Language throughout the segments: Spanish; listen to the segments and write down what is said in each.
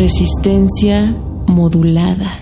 Resistencia modulada.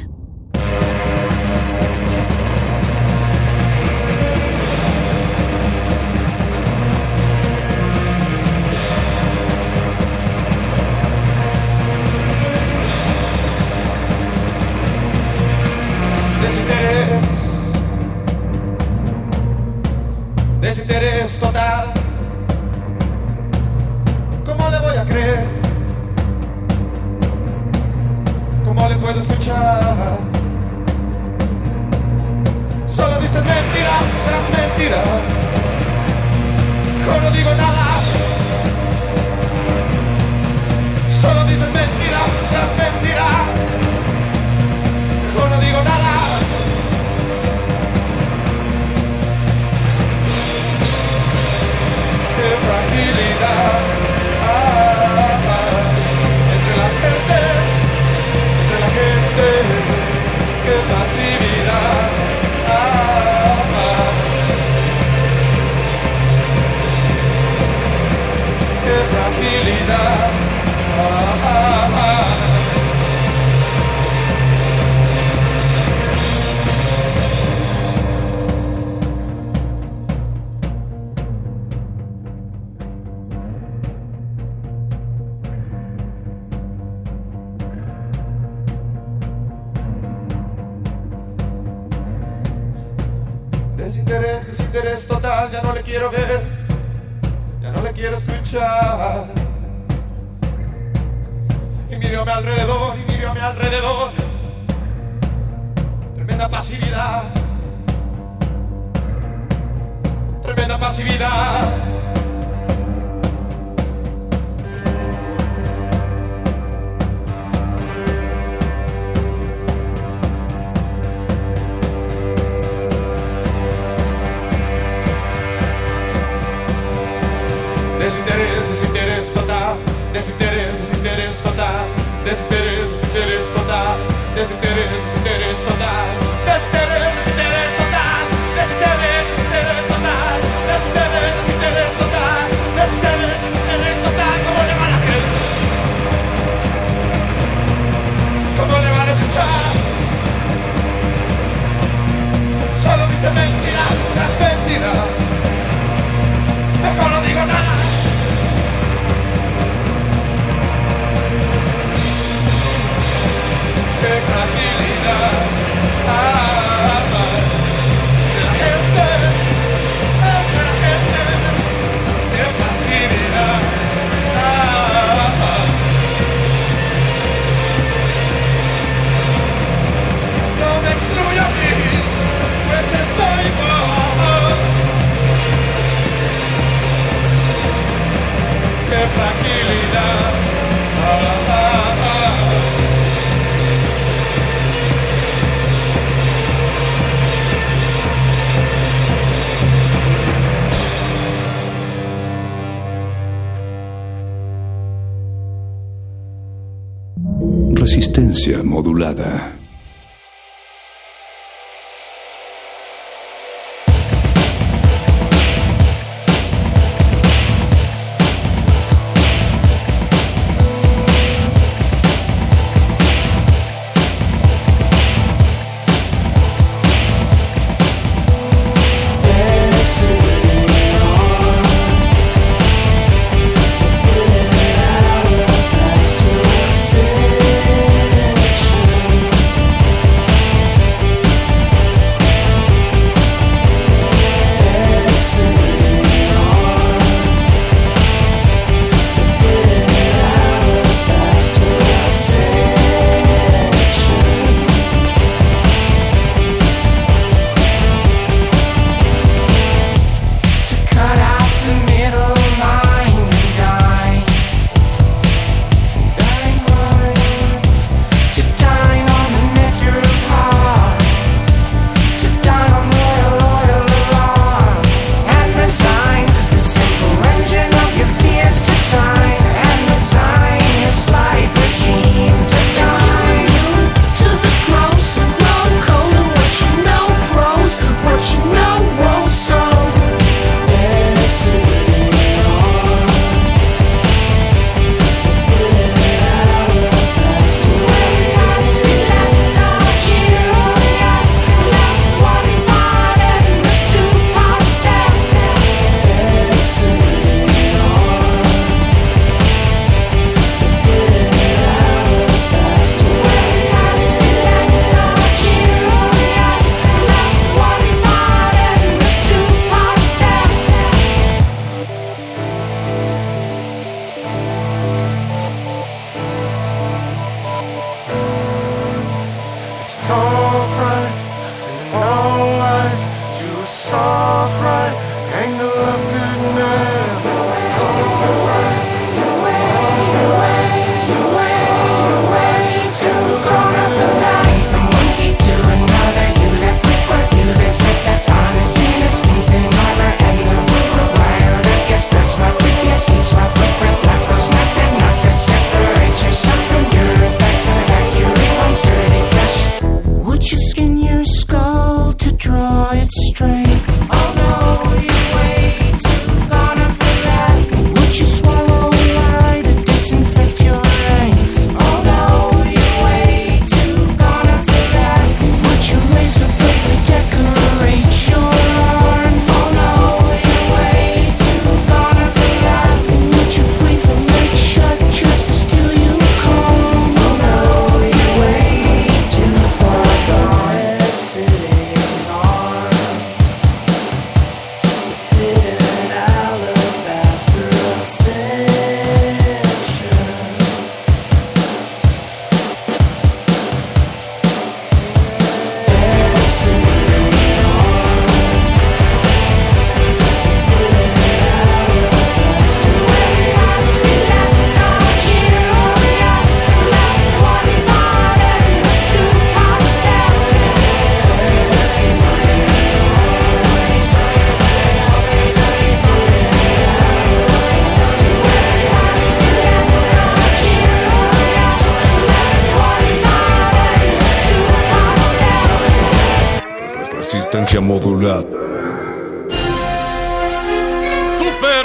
la pasividad. Desinterés, desinterés total, desinteresse desinterés total, desinteresse desinteresse total, desinterés, desinterés resistencia modulada.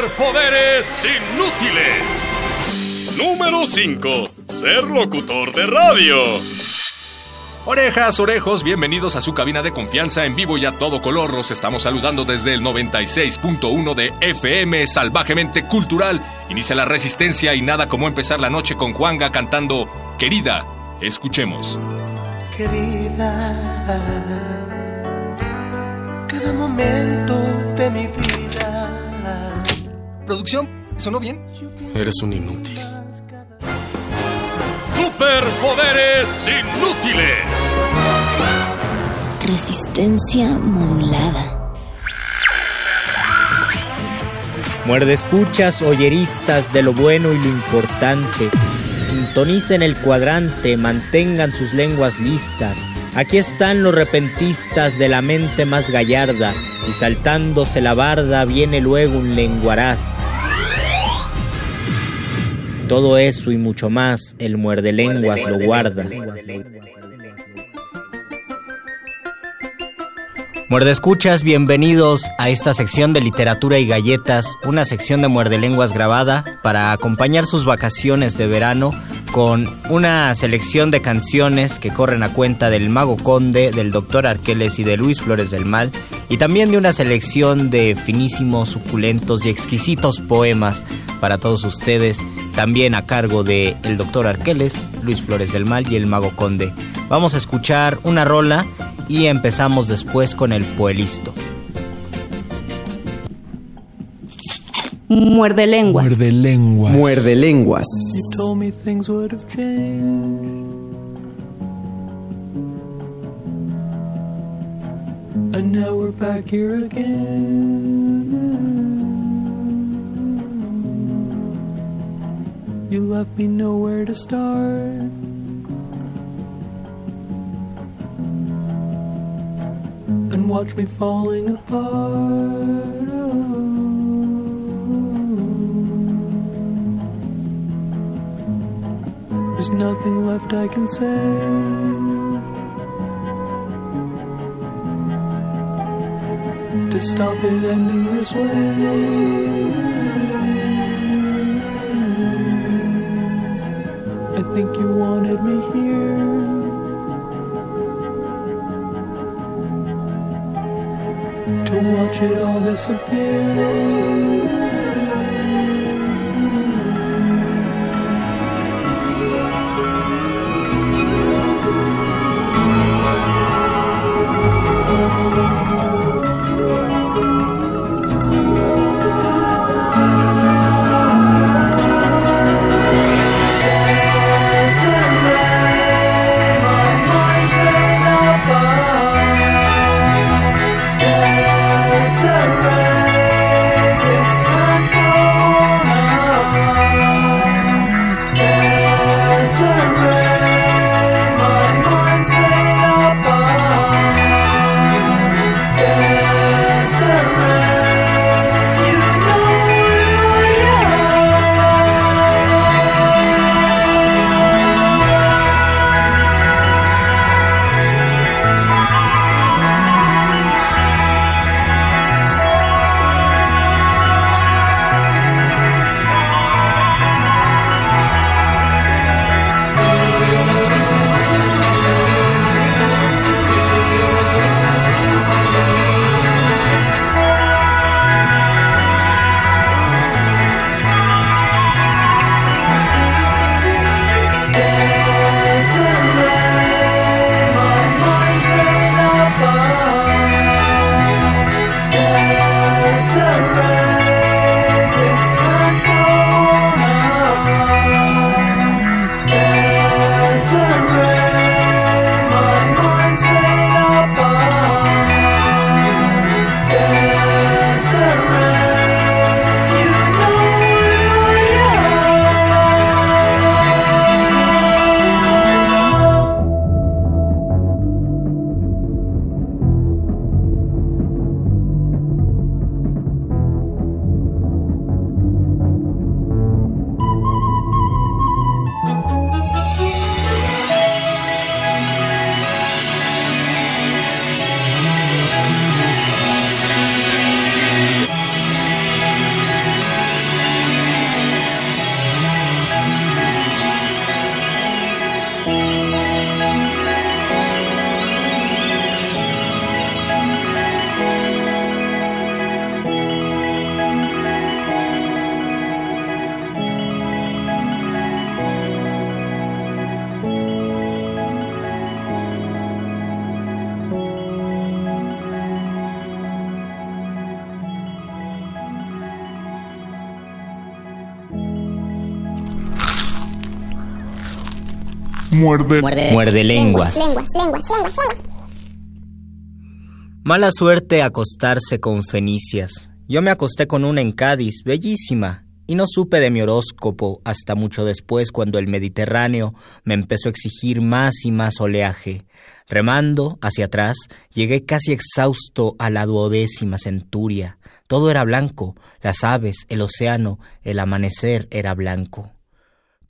Superpoderes inútiles. Número 5. Ser locutor de radio. Orejas, orejos, bienvenidos a su cabina de confianza en vivo y a todo color. Los estamos saludando desde el 96.1 de FM Salvajemente Cultural. Inicia la resistencia y nada como empezar la noche con Juanga cantando Querida. Escuchemos. Querida, cada momento de mi vida. Producción, ¿sonó bien? Eres un inútil. Superpoderes inútiles. Resistencia modulada. Muerde escuchas, oyeristas de lo bueno y lo importante. Sintonicen el cuadrante, mantengan sus lenguas listas. Aquí están los repentistas de la mente más gallarda, y saltándose la barda viene luego un lenguaraz. Todo eso y mucho más, el muerde lenguas lo guarda. Muerde escuchas, bienvenidos a esta sección de literatura y galletas, una sección de muerde lenguas grabada para acompañar sus vacaciones de verano con una selección de canciones que corren a cuenta del Mago Conde, del Doctor Arqueles y de Luis Flores del Mal, y también de una selección de finísimos, suculentos y exquisitos poemas para todos ustedes, también a cargo de el Doctor Arqueles, Luis Flores del Mal y el Mago Conde. Vamos a escuchar una rola y empezamos después con el Puelisto. Muerde lenguas. Muerde lenguas. Muerde lenguas. You told me things would have changed. And now we're back here again. You left me nowhere to start. And watch me falling apart. Oh. There's nothing left I can say. To stop it ending this way. Think you wanted me here. To watch it all disappear. Muerde. Muerde, lenguas. Mala suerte acostarse con fenicias. Yo me acosté con una en Cádiz, bellísima, y no supe de mi horóscopo hasta mucho después cuando el Mediterráneo me empezó a exigir más y más oleaje. Remando hacia atrás, llegué casi exhausto a la duodécima centuria. Todo era blanco, las aves, el océano, el amanecer era blanco.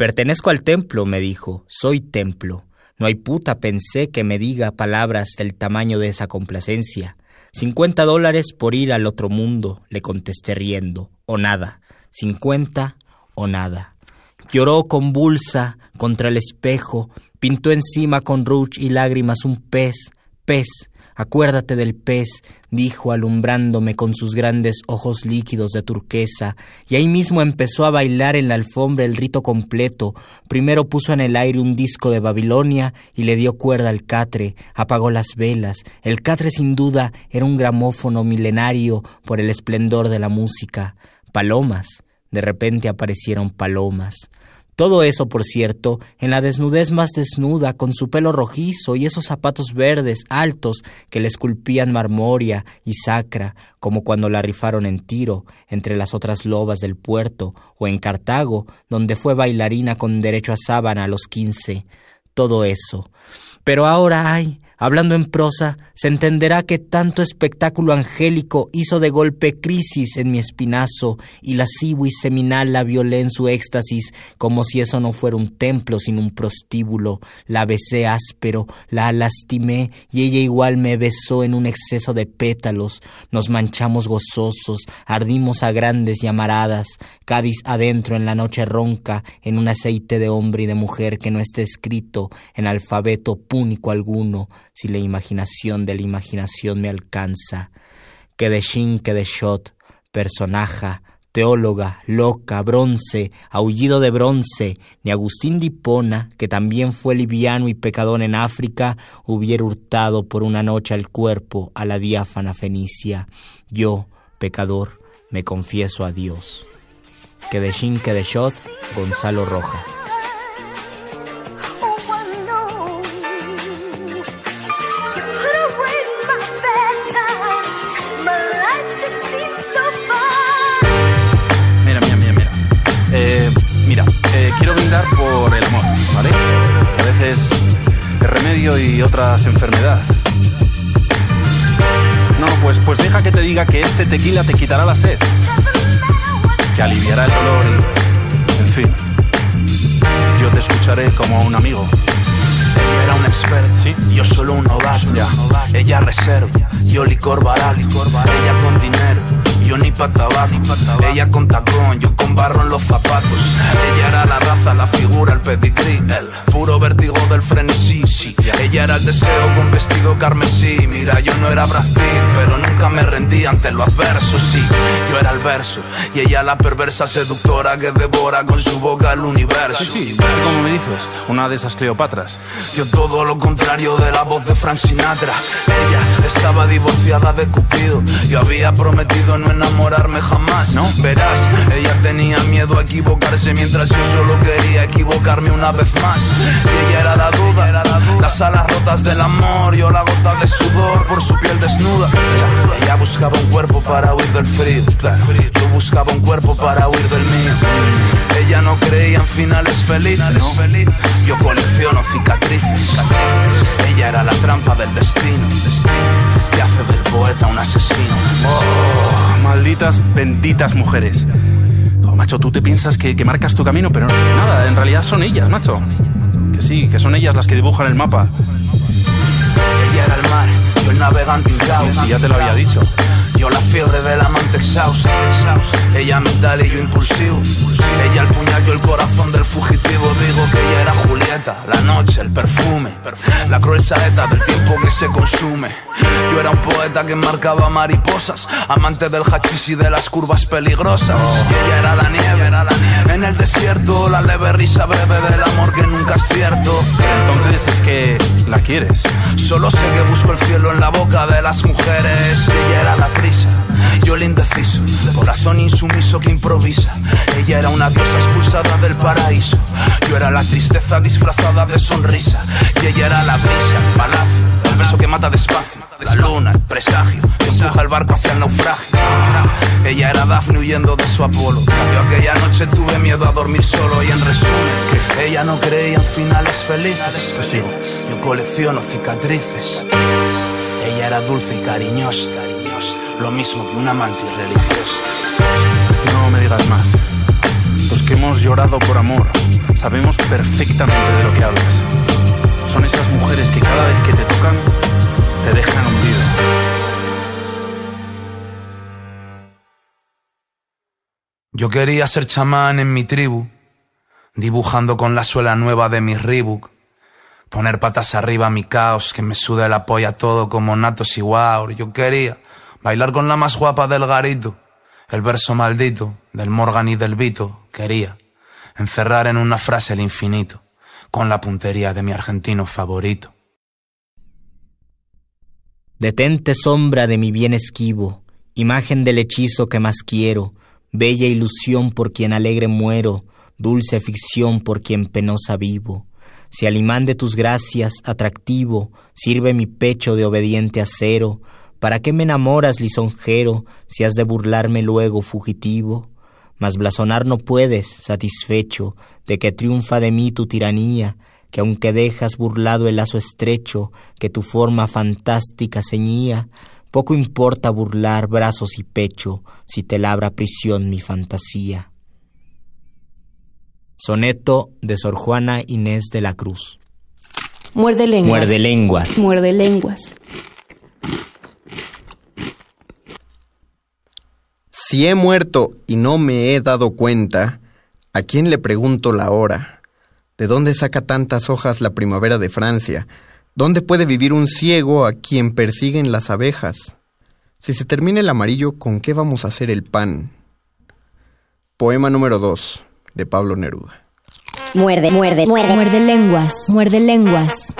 Pertenezco al templo, me dijo, soy templo. No hay puta, pensé, que me diga palabras del tamaño de esa complacencia. Cincuenta dólares por ir al otro mundo, le contesté riendo, o nada, cincuenta o nada. Lloró convulsa contra el espejo, pintó encima con ruch y lágrimas un pez, pez, Acuérdate del pez, dijo alumbrándome con sus grandes ojos líquidos de turquesa, y ahí mismo empezó a bailar en la alfombra el rito completo. Primero puso en el aire un disco de Babilonia y le dio cuerda al catre, apagó las velas. El catre sin duda era un gramófono milenario por el esplendor de la música. Palomas. De repente aparecieron palomas. Todo eso, por cierto, en la desnudez más desnuda, con su pelo rojizo y esos zapatos verdes altos que le esculpían marmoria y sacra, como cuando la rifaron en Tiro, entre las otras lobas del puerto, o en Cartago, donde fue bailarina con derecho a sábana a los quince. Todo eso. Pero ahora hay, Hablando en prosa, se entenderá que tanto espectáculo angélico hizo de golpe crisis en mi espinazo y la y seminal la violé en su éxtasis como si eso no fuera un templo sino un prostíbulo. La besé áspero, la lastimé y ella igual me besó en un exceso de pétalos. Nos manchamos gozosos, ardimos a grandes llamaradas, Cádiz adentro en la noche ronca, en un aceite de hombre y de mujer que no esté escrito en alfabeto púnico alguno si la imaginación de la imaginación me alcanza. Que de Shin, que de Shot, personaja, teóloga, loca, bronce, aullido de bronce, ni Agustín de Hipona, que también fue liviano y pecador en África, hubiera hurtado por una noche al cuerpo a la diáfana Fenicia. Yo, pecador, me confieso a Dios. Que de Shin, que de Shot, Gonzalo Rojas. Quiero brindar por el amor, ¿vale? Que a veces es remedio y otras enfermedad. No, pues, pues deja que te diga que este tequila te quitará la sed, que aliviará el dolor y, en fin, yo te escucharé como un amigo. Ella era un experto, ¿Sí? yo solo un novato. Ella reserva, yo licor barato. Ella con dinero, yo ni pa' tabaco. Ella con tacón, yo con barro en los zapatos. Ella era la raza, la figura, el pedigrí, el puro vértigo del frenesí. Ella era el deseo con vestido carmesí. Mira, yo no era Brad pero nunca me rendí ante lo adverso, sí. Yo era el verso, y ella la perversa seductora que devora con su boca el universo. Sí, sí, como me dices, una de esas Cleopatras. Yo todo lo contrario de la voz de Frank Sinatra. Ella estaba divorciada de Cupido. Yo había prometido no enamorarme jamás. ¿No? Verás, ella tenía miedo a equivocarse mientras yo solo quería equivocarme una vez más. Ella era la duda, era la duda. las alas rotas del amor, yo la gota de sudor por su piel desnuda. Ella buscaba un cuerpo para huir del frío, Yo buscaba un cuerpo para huir del mío. Ella no creía en finales felices. Yo colecciono cicatrices. Ella era la trampa del destino. Que hace del poeta un asesino. Oh, malditas, benditas mujeres. Oh, macho, tú te piensas que, marcas tu camino, pero nada, en realidad son ellas, macho. Que sí, que son ellas las que dibujan el mapa. Ella era el mar, yo el navegante sí, sí, ya te lo había dicho. Yo la fiebre del amante exhausto. Ella mental y yo impulsivo. Ella el puñal, yo el corazón del fugitivo. Digo que ella era Julieta, la noche, el perfume. La cruel saeta del tiempo que se consume. Yo era un poeta que marcaba mariposas. Amante del hachís y de las curvas peligrosas. Y ella era la nieve, era la nieve. En el desierto, la leve risa breve del amor que nunca es cierto. Entonces es que la quieres. Solo sé que busco el cielo en la boca de las mujeres. Ella era la triste Yo el indeciso, corazón insumiso que improvisa. Ella era una diosa expulsada del paraíso. Yo era la tristeza disfrazada de sonrisa. Y ella era la brisa, el palacio, el beso que mata despacio. La luna, el presagio, que empuja el barco hacia el naufragio. Ella era Daphne huyendo de su Apolo. Yo aquella noche tuve miedo a dormir solo y en resumen, ella no creía en finales felices. Pues yo colecciono cicatrices. Ella era dulce y cariñosa, lo mismo que un amante religioso. No me digas más. Los que hemos llorado por amor sabemos perfectamente de lo que hablas. Son esas mujeres que cada vez que te tocan te dejan hundido. Yo quería ser chamán en mi tribu, dibujando con la suela nueva de mi Reebok. Poner patas arriba a mi caos, que me sude la polla todo como natos y wow. Yo quería bailar con la más guapa del garito, el verso maldito del Morgan y del Vito. Quería encerrar en una frase el infinito, con la puntería de mi argentino favorito. Detente sombra de mi bien esquivo, imagen del hechizo que más quiero, bella ilusión por quien alegre muero, dulce ficción por quien penosa vivo. Si al imán de tus gracias, atractivo, sirve mi pecho de obediente acero, ¿para qué me enamoras, lisonjero, si has de burlarme luego, fugitivo? Mas blasonar no puedes, satisfecho, de que triunfa de mí tu tiranía, que aunque dejas burlado el lazo estrecho que tu forma fantástica ceñía, poco importa burlar brazos y pecho si te labra prisión mi fantasía. Soneto de Sor Juana Inés de la Cruz. Muerde lenguas. Muerde lenguas. Muerde lenguas. Si he muerto y no me he dado cuenta, ¿a quién le pregunto la hora? ¿De dónde saca tantas hojas la primavera de Francia? ¿Dónde puede vivir un ciego a quien persiguen las abejas? Si se termina el amarillo, ¿con qué vamos a hacer el pan? Poema número 2, de Pablo Neruda. Muerde, muerde, muerde. Muerde lenguas. Muerde lenguas.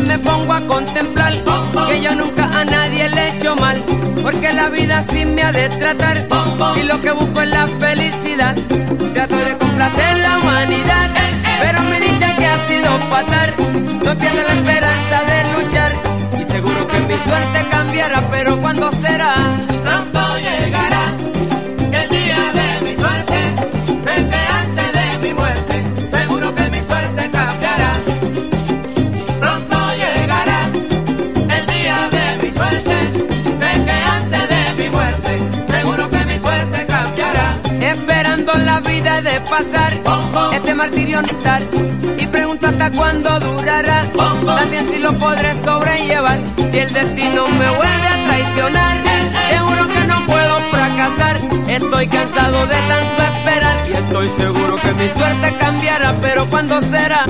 Me pongo a contemplar que yo nunca a nadie le he hecho mal. Porque la vida así me ha de tratar. Si lo que busco es la felicidad, trato de complacer la humanidad. Pero mi dicha que ha sido fatal, no tiene la esperanza de luchar. Y seguro que mi suerte cambiará, pero ¿cuándo será? Pronto llegará de pasar este martirio estar y pregunto hasta cuándo durará. También si lo podré sobrellevar. Si el destino me vuelve a traicionar, seguro que no puedo fracasar. Estoy cansado de tanto esperar y estoy seguro que mi suerte cambiará. Pero ¿cuándo será?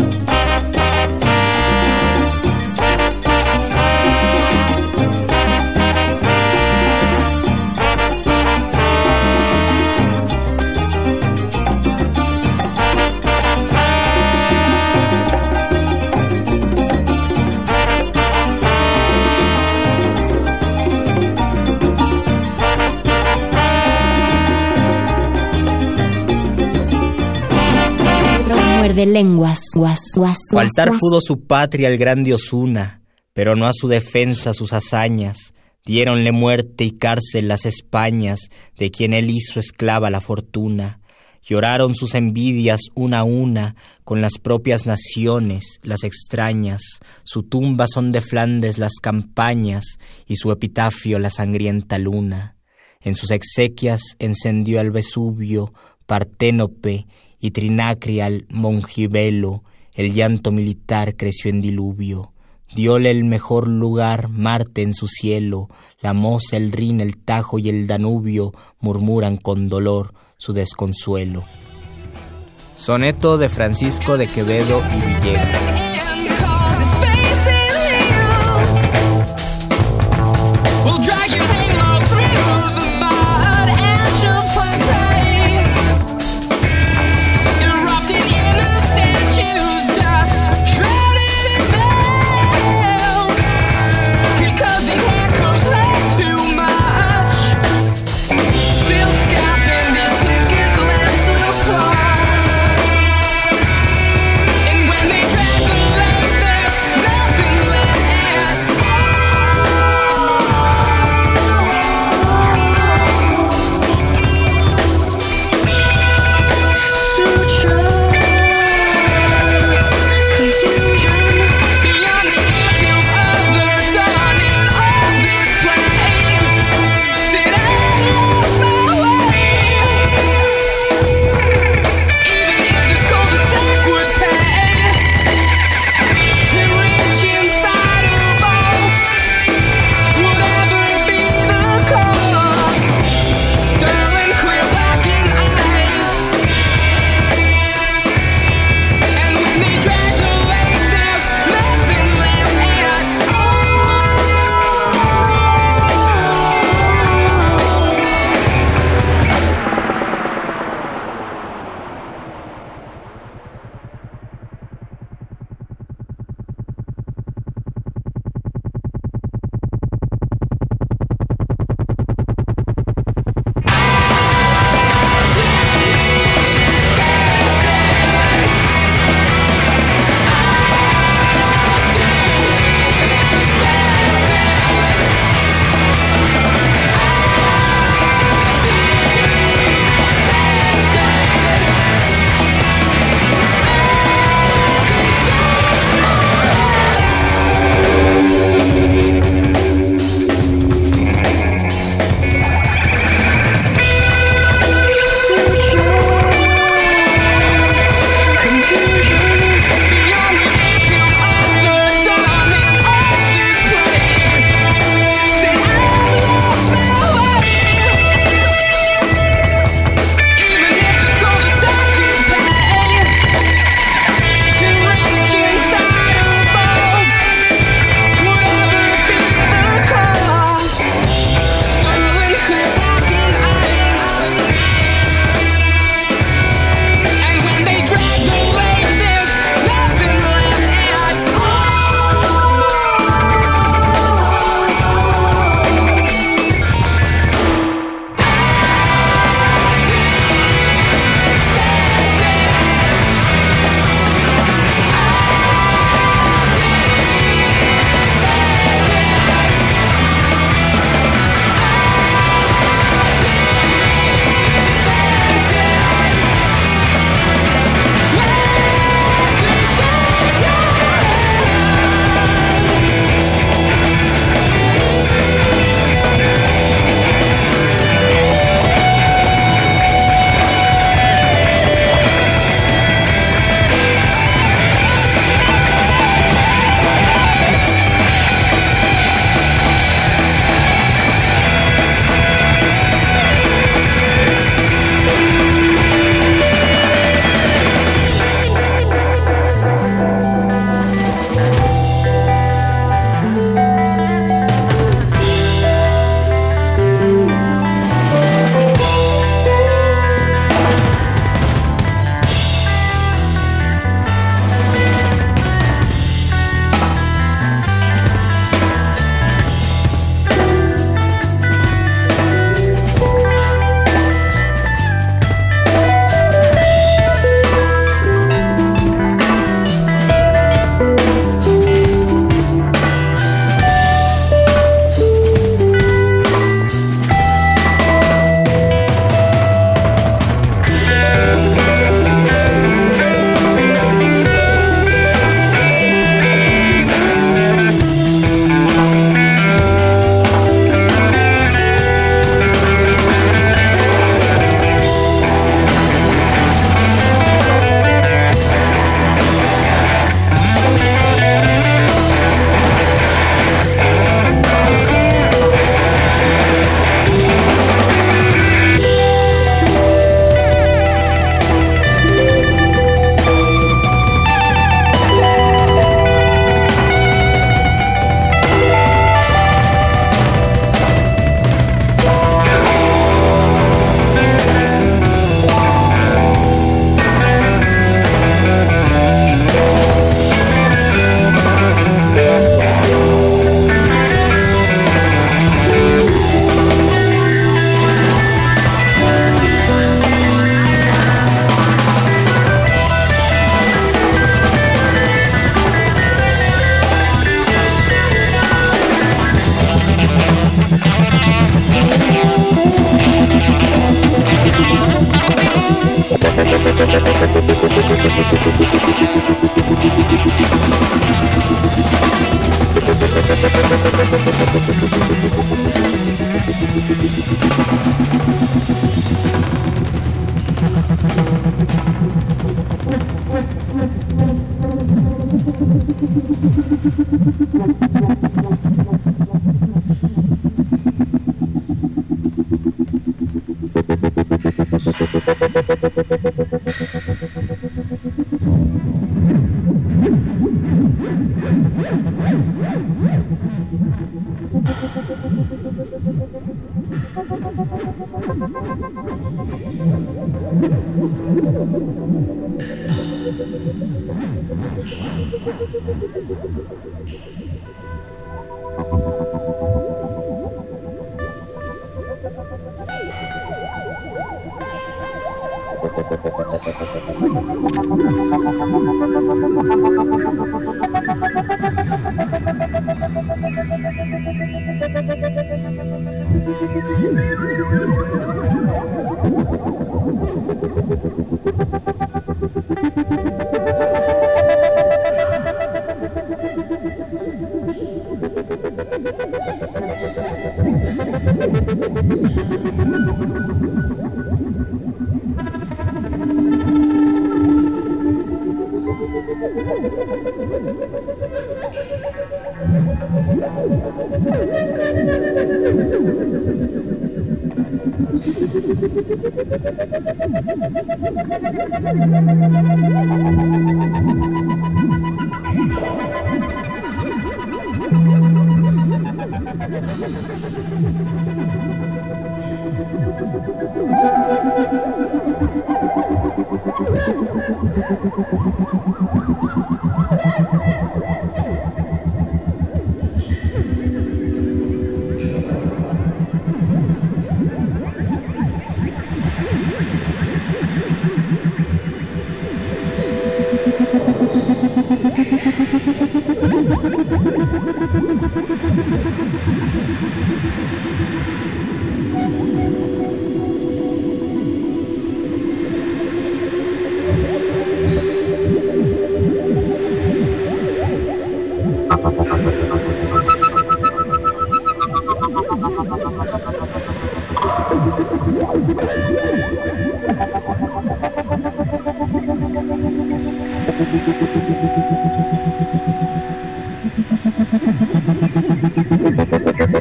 Muerde lenguas. Guas, guas, guas, Faltar guas. pudo su patria el grande Osuna, pero no a su defensa sus hazañas. Diéronle muerte y cárcel las Españas de quien él hizo esclava la fortuna. Lloraron sus envidias una a una con las propias naciones, las extrañas. Su tumba son de Flandes las campañas y su epitafio la sangrienta luna. En sus exequias encendió al Vesubio, Parténope y Trinacrial Mongibelo. El llanto militar creció en diluvio. Diole el mejor lugar Marte en su cielo, la Mosa, el Rin, el Tajo y el Danubio murmuran con dolor su desconsuelo. Soneto de Francisco de Quevedo y Villegas.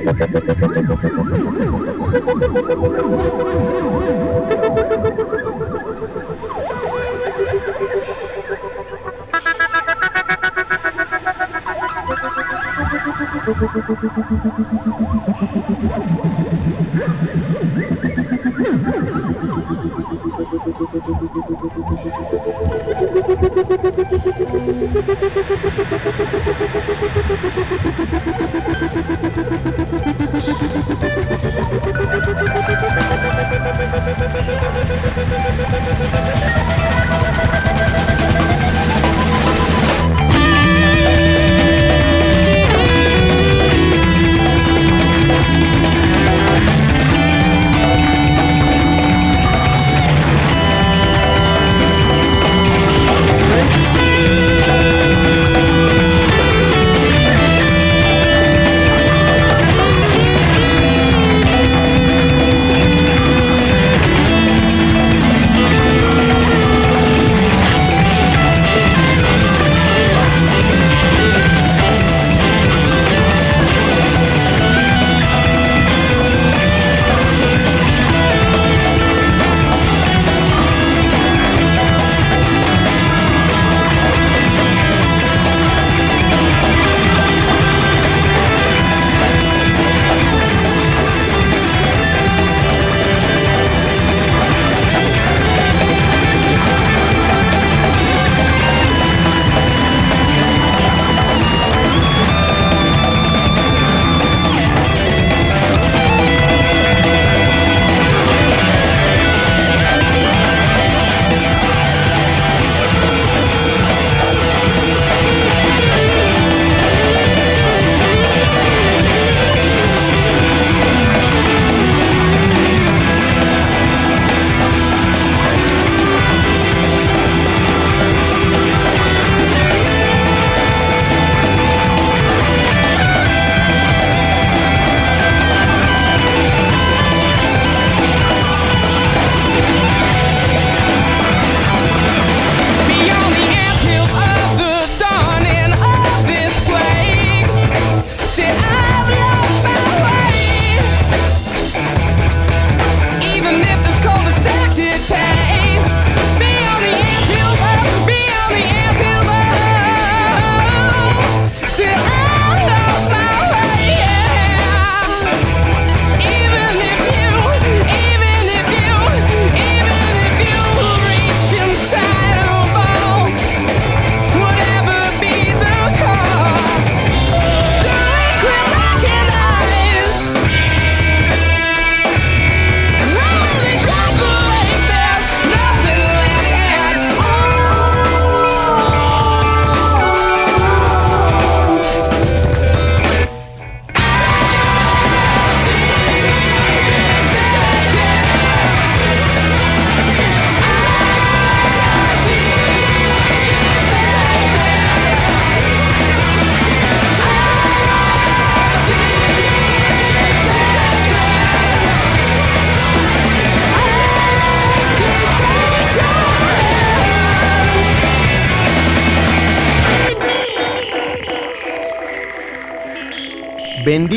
ハハハハ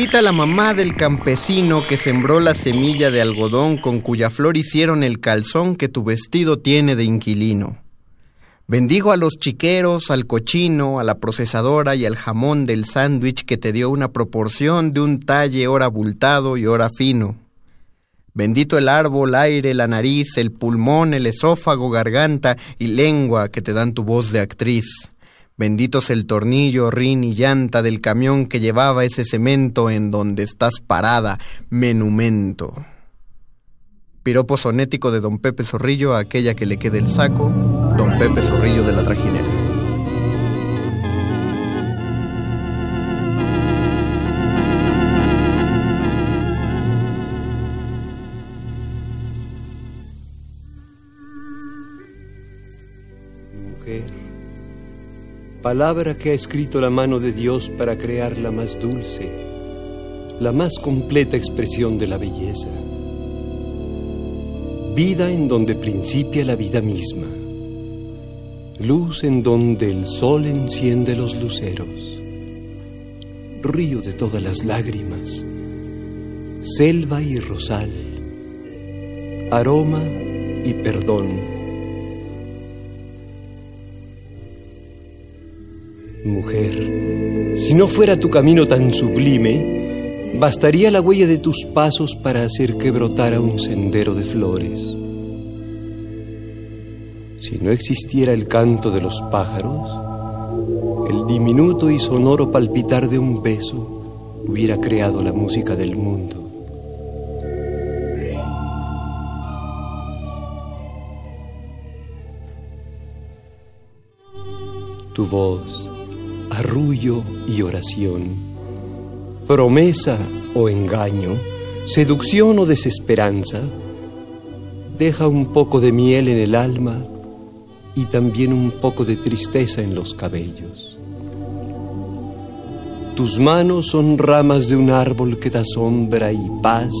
Bendita la mamá del campesino que sembró la semilla de algodón con cuya flor hicieron el calzón que tu vestido tiene de inquilino. Bendigo a los chiqueros, al cochino, a la procesadora y al jamón del sándwich que te dio una proporción de un talle ora abultado y ora fino. Bendito el árbol, aire, la nariz, el pulmón, el esófago, garganta y lengua que te dan tu voz de actriz. Benditos el tornillo, rin y llanta del camión que llevaba ese cemento en donde estás parada, menumento. Piropo sonético de don Pepe Zorrillo a aquella que le quede el saco, don Pepe Zorrillo de la trajinera. Palabra que ha escrito la mano de Dios para crear la más dulce, la más completa expresión de la belleza. Vida en donde principia la vida misma. Luz en donde el sol enciende los luceros. Río de todas las lágrimas. Selva y rosal. Aroma y perdón. No fuera tu camino tan sublime, bastaría la huella de tus pasos para hacer que brotara un sendero de flores. Si no existiera el canto de los pájaros, el diminuto y sonoro palpitar de un beso hubiera creado la música del mundo. Tu voz, arrullo y oración, promesa o engaño, seducción o desesperanza, deja un poco de miel en el alma y también un poco de tristeza en los cabellos. Tus manos son ramas de un árbol que da sombra y paz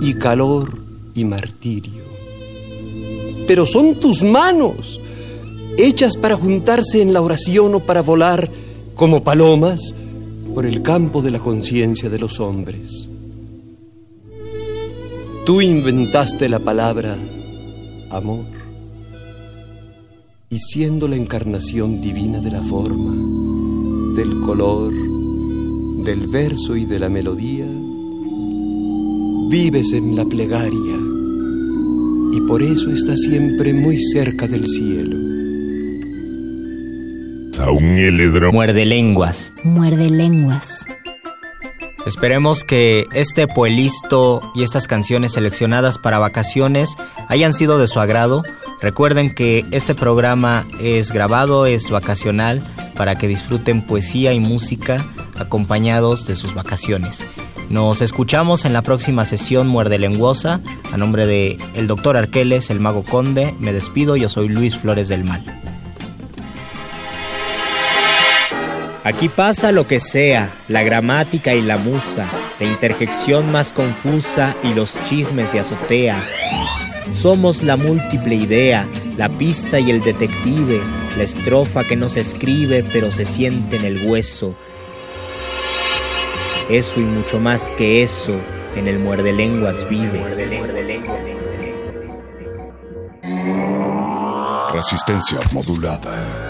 y calor y martirio. Pero son tus manos, hechas para juntarse en la oración o para volar como palomas por el campo de la conciencia de los hombres. Tú inventaste la palabra amor y siendo la encarnación divina de la forma, del color, del verso y de la melodía, vives en la plegaria y por eso estás siempre muy cerca del cielo. Muerde lenguas. Muerde lenguas. Esperemos que este puelisto y estas canciones seleccionadas para vacaciones hayan sido de su agrado. Recuerden que este programa es grabado, es vacacional, para que disfruten poesía y música acompañados de sus vacaciones. Nos escuchamos en la próxima sesión Muerde Lenguosa. A nombre de el doctor Arqueles, el mago conde, me despido. Yo soy Luis Flores del Mal. Aquí pasa lo que sea, la gramática y la musa, la interjección más confusa y los chismes de azotea. Somos la múltiple idea, la pista y el detective, la estrofa que no se escribe pero se siente en el hueso. Eso y mucho más que eso en el muerde lenguas vive. Resistencia modulada.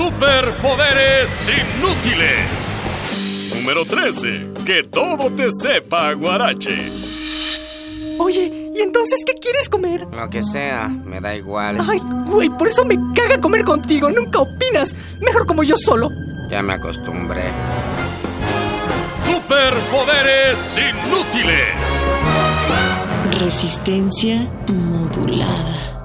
Superpoderes inútiles. Número 13. Que todo te sepa, guarache. Oye, ¿y entonces qué quieres comer? Lo que sea, me da igual. Ay, güey, por eso me caga comer contigo. Nunca opinas. Mejor como yo solo. Ya me acostumbré. Superpoderes inútiles. Resistencia modulada.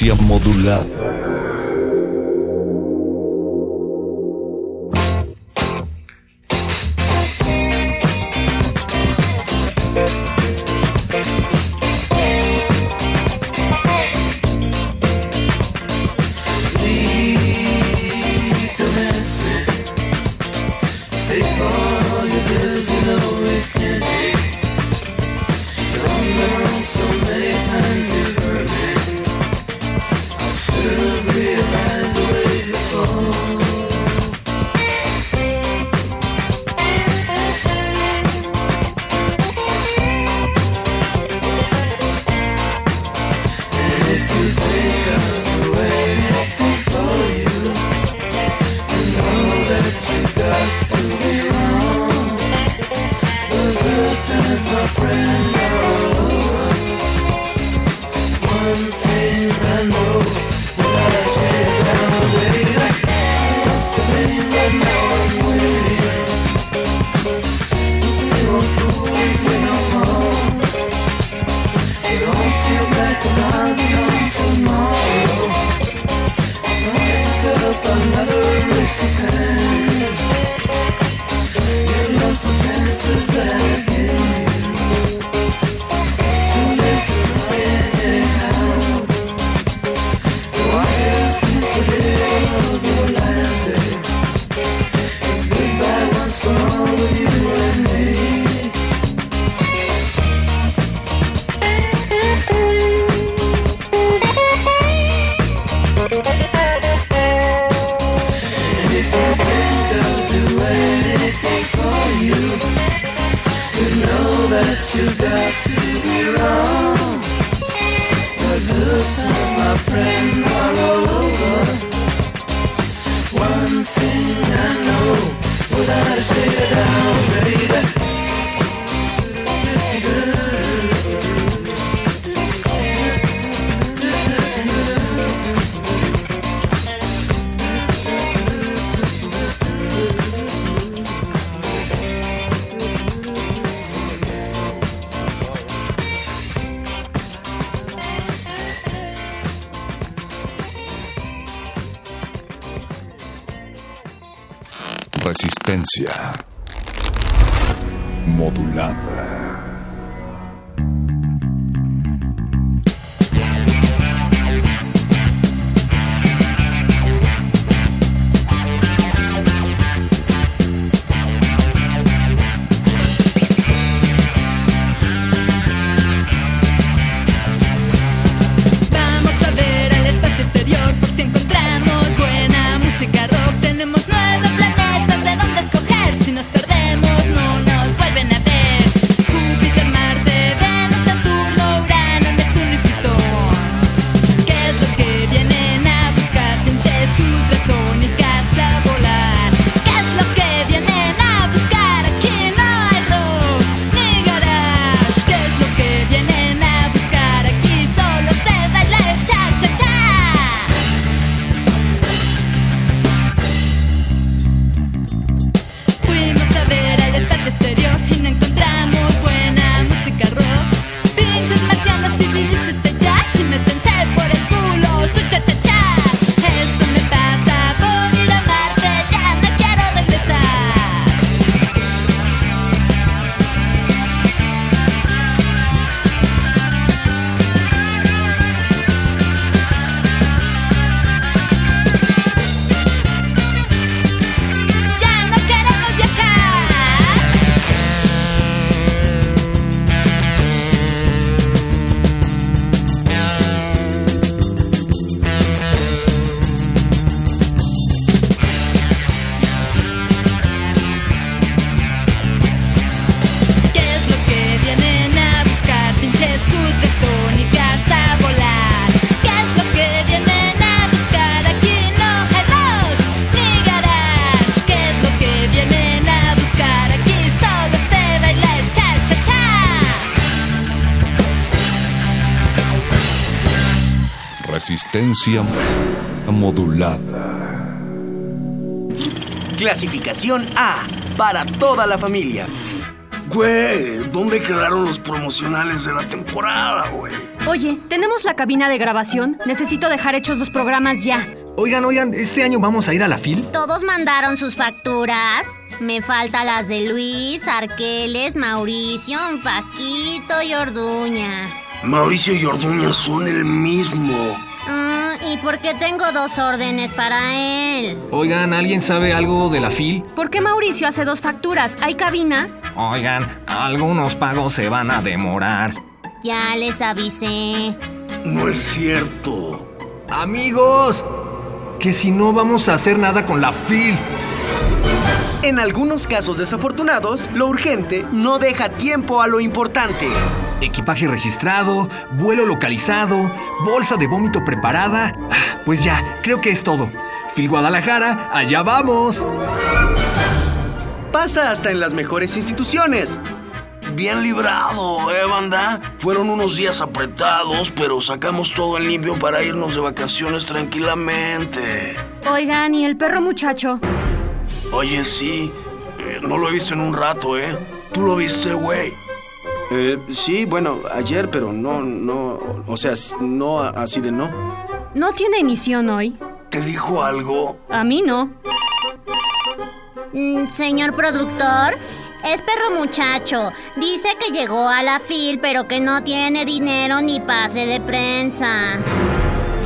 Resistencia modulada. Resistencia Resistencia modulada. Clasificación A, para toda la familia. Güey, ¿dónde quedaron los promocionales de la temporada, güey? Oye, tenemos la cabina de grabación. Necesito dejar hechos los programas ya. Oigan, oigan, ¿este año vamos a ir a la FIL? ¿Todos mandaron sus facturas? Me faltan las de Luis, Arqueles, Mauricio, Paquito y Orduña. Mauricio y Orduña son el mismo. ¿Y por qué tengo dos órdenes para él? Oigan, ¿alguien sabe algo de la FIL? ¿Por qué Mauricio hace dos facturas? ¿Hay cabina? Oigan, algunos pagos se van a demorar. Ya les avisé. No es cierto. Amigos, que si no vamos a hacer nada con la FIL. En algunos casos desafortunados, lo urgente no deja tiempo a lo importante. Equipaje registrado, vuelo localizado, bolsa de vómito preparada. Ah, Pues ya, creo que es todo. Phil Guadalajara, allá vamos. Pasa hasta en las mejores instituciones. Bien librado, ¿eh, banda? Fueron unos días apretados, pero sacamos todo en limpio para irnos de vacaciones tranquilamente. Oigan, ¿y el perro muchacho? Oye, sí, eh, no lo he visto en un rato, ¿eh? ¿Tú lo viste, güey? Eh, sí, bueno, ayer, pero no, no, o sea, no así de no. ¿No tiene emisión hoy? ¿Te dijo algo? A mí no. Mm, señor productor, es perro muchacho. Dice que llegó a la FIL, pero que no tiene dinero ni pase de prensa.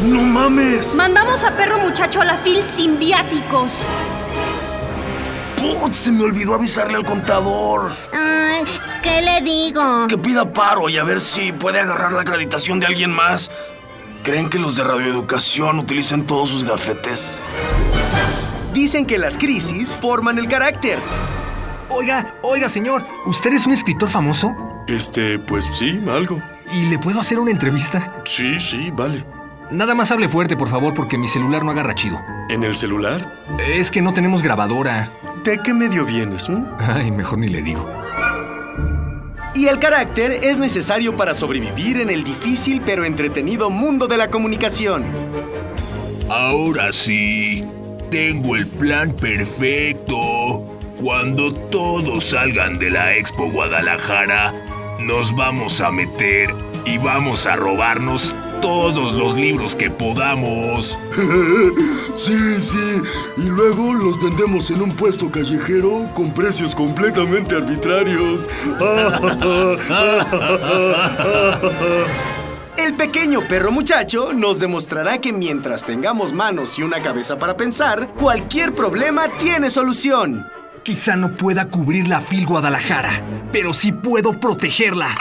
¡No mames! Mandamos a perro muchacho a la FIL sin viáticos. Putz, se me olvidó avisarle al contador. Ay, ¿qué le digo? Que pida paro y a ver si puede agarrar la acreditación de alguien más. ¿Creen que los de radioeducación utilicen todos sus gafetes? Dicen que las crisis forman el carácter. Oiga, oiga, señor, ¿usted es un escritor famoso? Este, pues sí, algo. ¿Y le puedo hacer una entrevista? Sí, sí, vale. Nada más hable fuerte, por favor, porque mi celular no agarra chido. ¿En el celular? Es que no tenemos grabadora. ¿De qué medio vienes? mm? Ay, mejor ni le digo. Y el carácter es necesario para sobrevivir en el difícil pero entretenido mundo de la comunicación. Ahora sí, tengo el plan perfecto. Cuando todos salgan de la Expo Guadalajara, nos vamos a meter y vamos a robarnos todos los libros que podamos. Sí, sí. Y luego los vendemos en un puesto callejero con precios completamente arbitrarios. El pequeño perro muchacho nos demostrará que mientras tengamos manos y una cabeza para pensar, cualquier problema tiene solución. Quizá no pueda cubrir la FIL Guadalajara, pero sí puedo protegerla.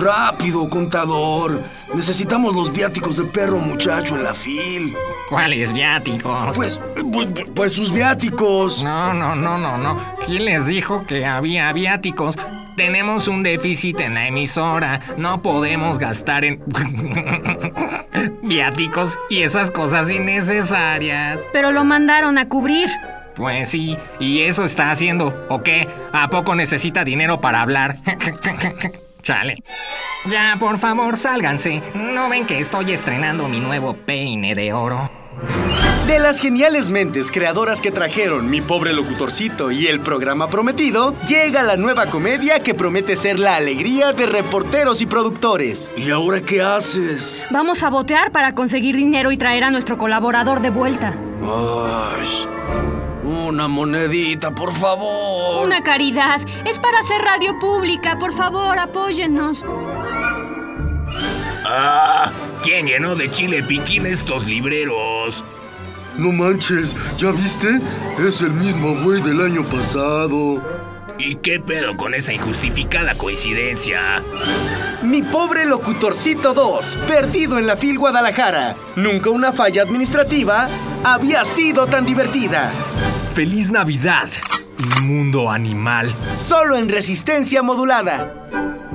Rápido, contador. Necesitamos los viáticos de perro muchacho en la fil. ¿Cuáles viáticos? Pues, pues, pues sus viáticos. No, no, no, no, no. ¿Quién les dijo que había viáticos? Tenemos un déficit en la emisora. No podemos gastar en viáticos y esas cosas innecesarias. Pero lo mandaron a cubrir. Pues sí, y eso está haciendo. ¿O qué? ¿A poco necesita dinero para hablar? Chale. Ya, por favor, sálganse. ¿No ven que estoy estrenando mi nuevo peine de oro? De las geniales mentes creadoras que trajeron Mi pobre locutorcito y el programa prometido, llega la nueva comedia que promete ser la alegría de reporteros y productores. ¿Y ahora qué haces? Vamos a botear para conseguir dinero y traer a nuestro colaborador de vuelta. Ay, una monedita, por favor. Una caridad. Es para hacer radio pública. Por favor, apóyennos. Ah, ¿quién llenó de chile piquín estos libreros? No manches, ¿ya viste? Es el mismo güey del año pasado. ¿Y qué pedo con esa injustificada coincidencia? Mi pobre locutorcito 2, perdido en la FIL Guadalajara. Nunca una falla administrativa había sido tan divertida. ¡Feliz Navidad! Inmundo animal. Solo en resistencia modulada.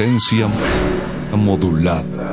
Resistencia modulada.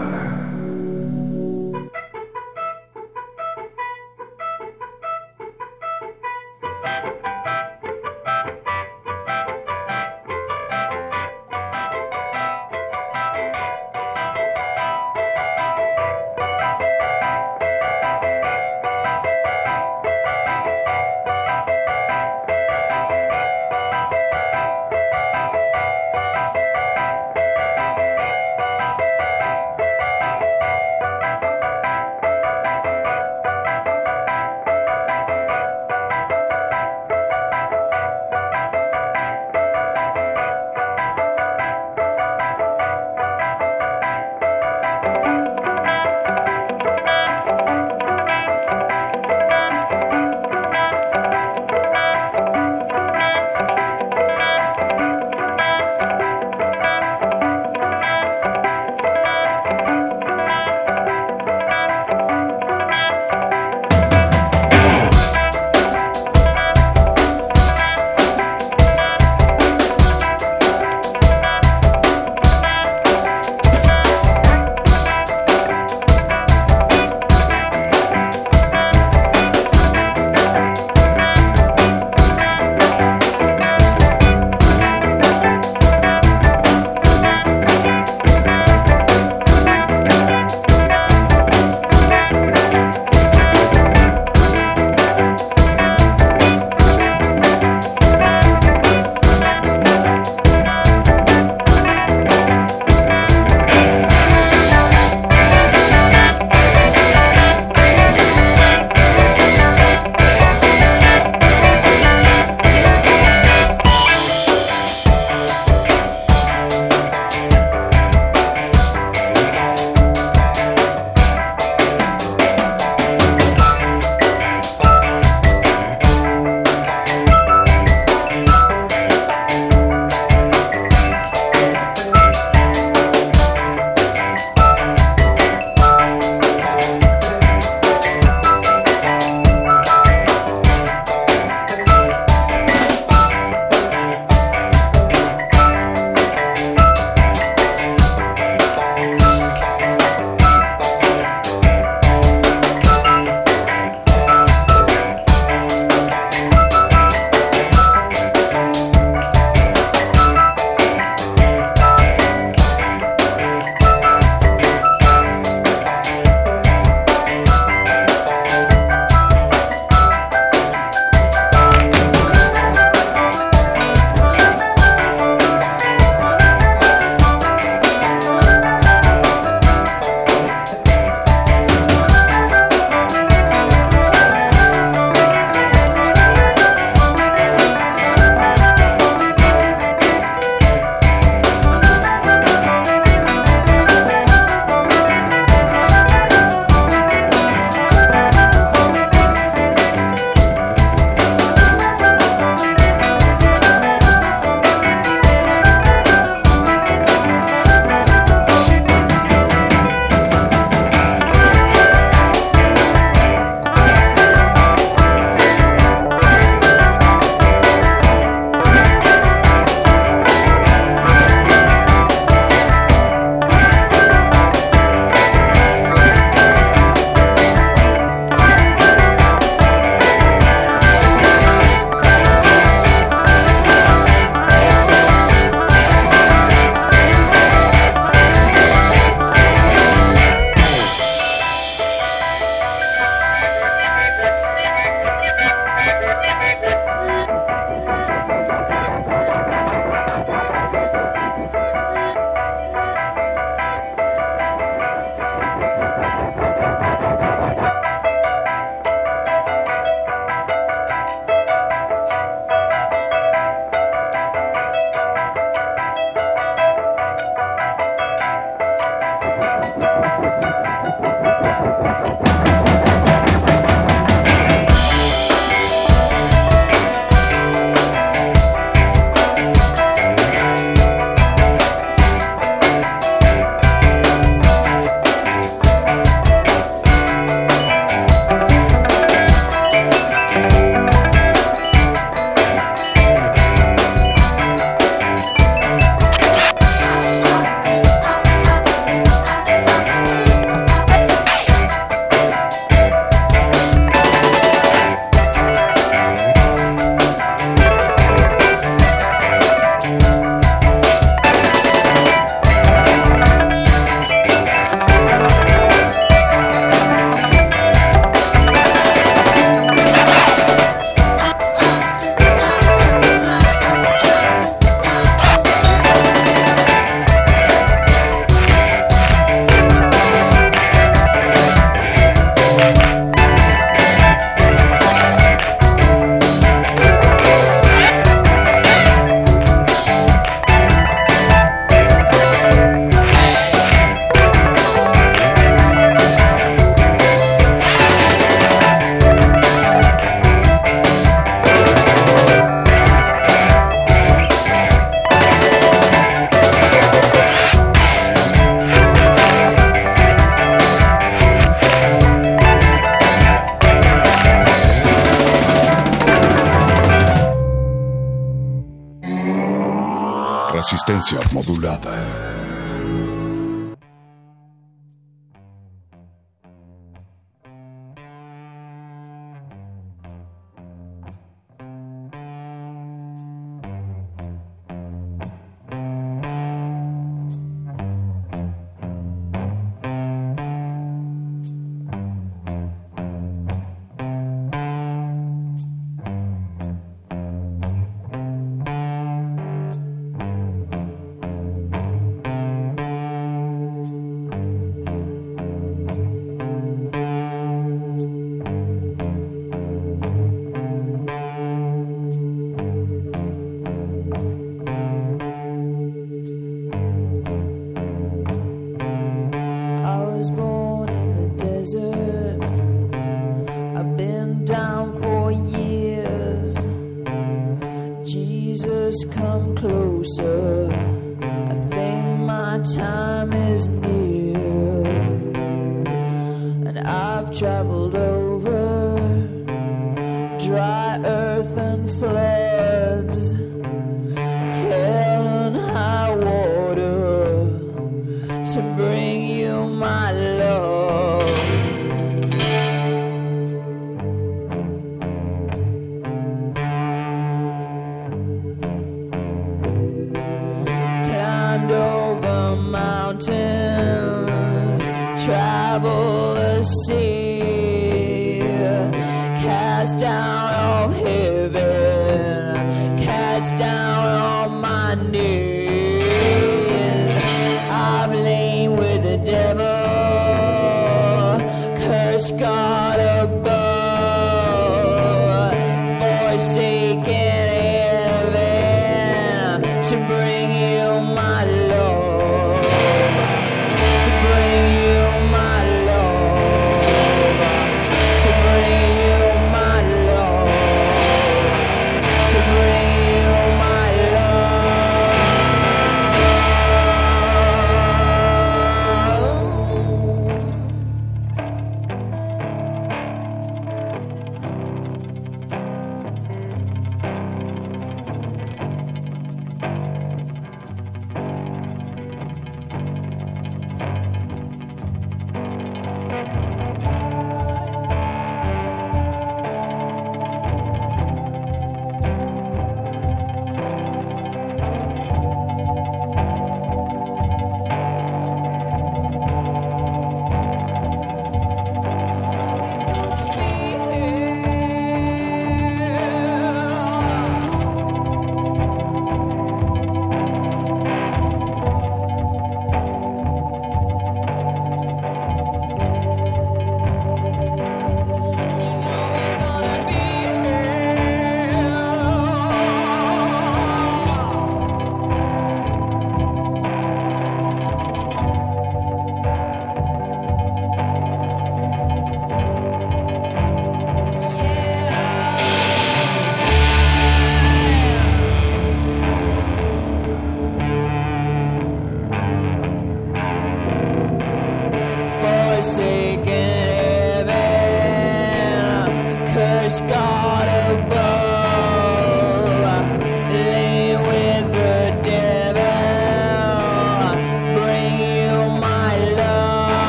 I've traveled over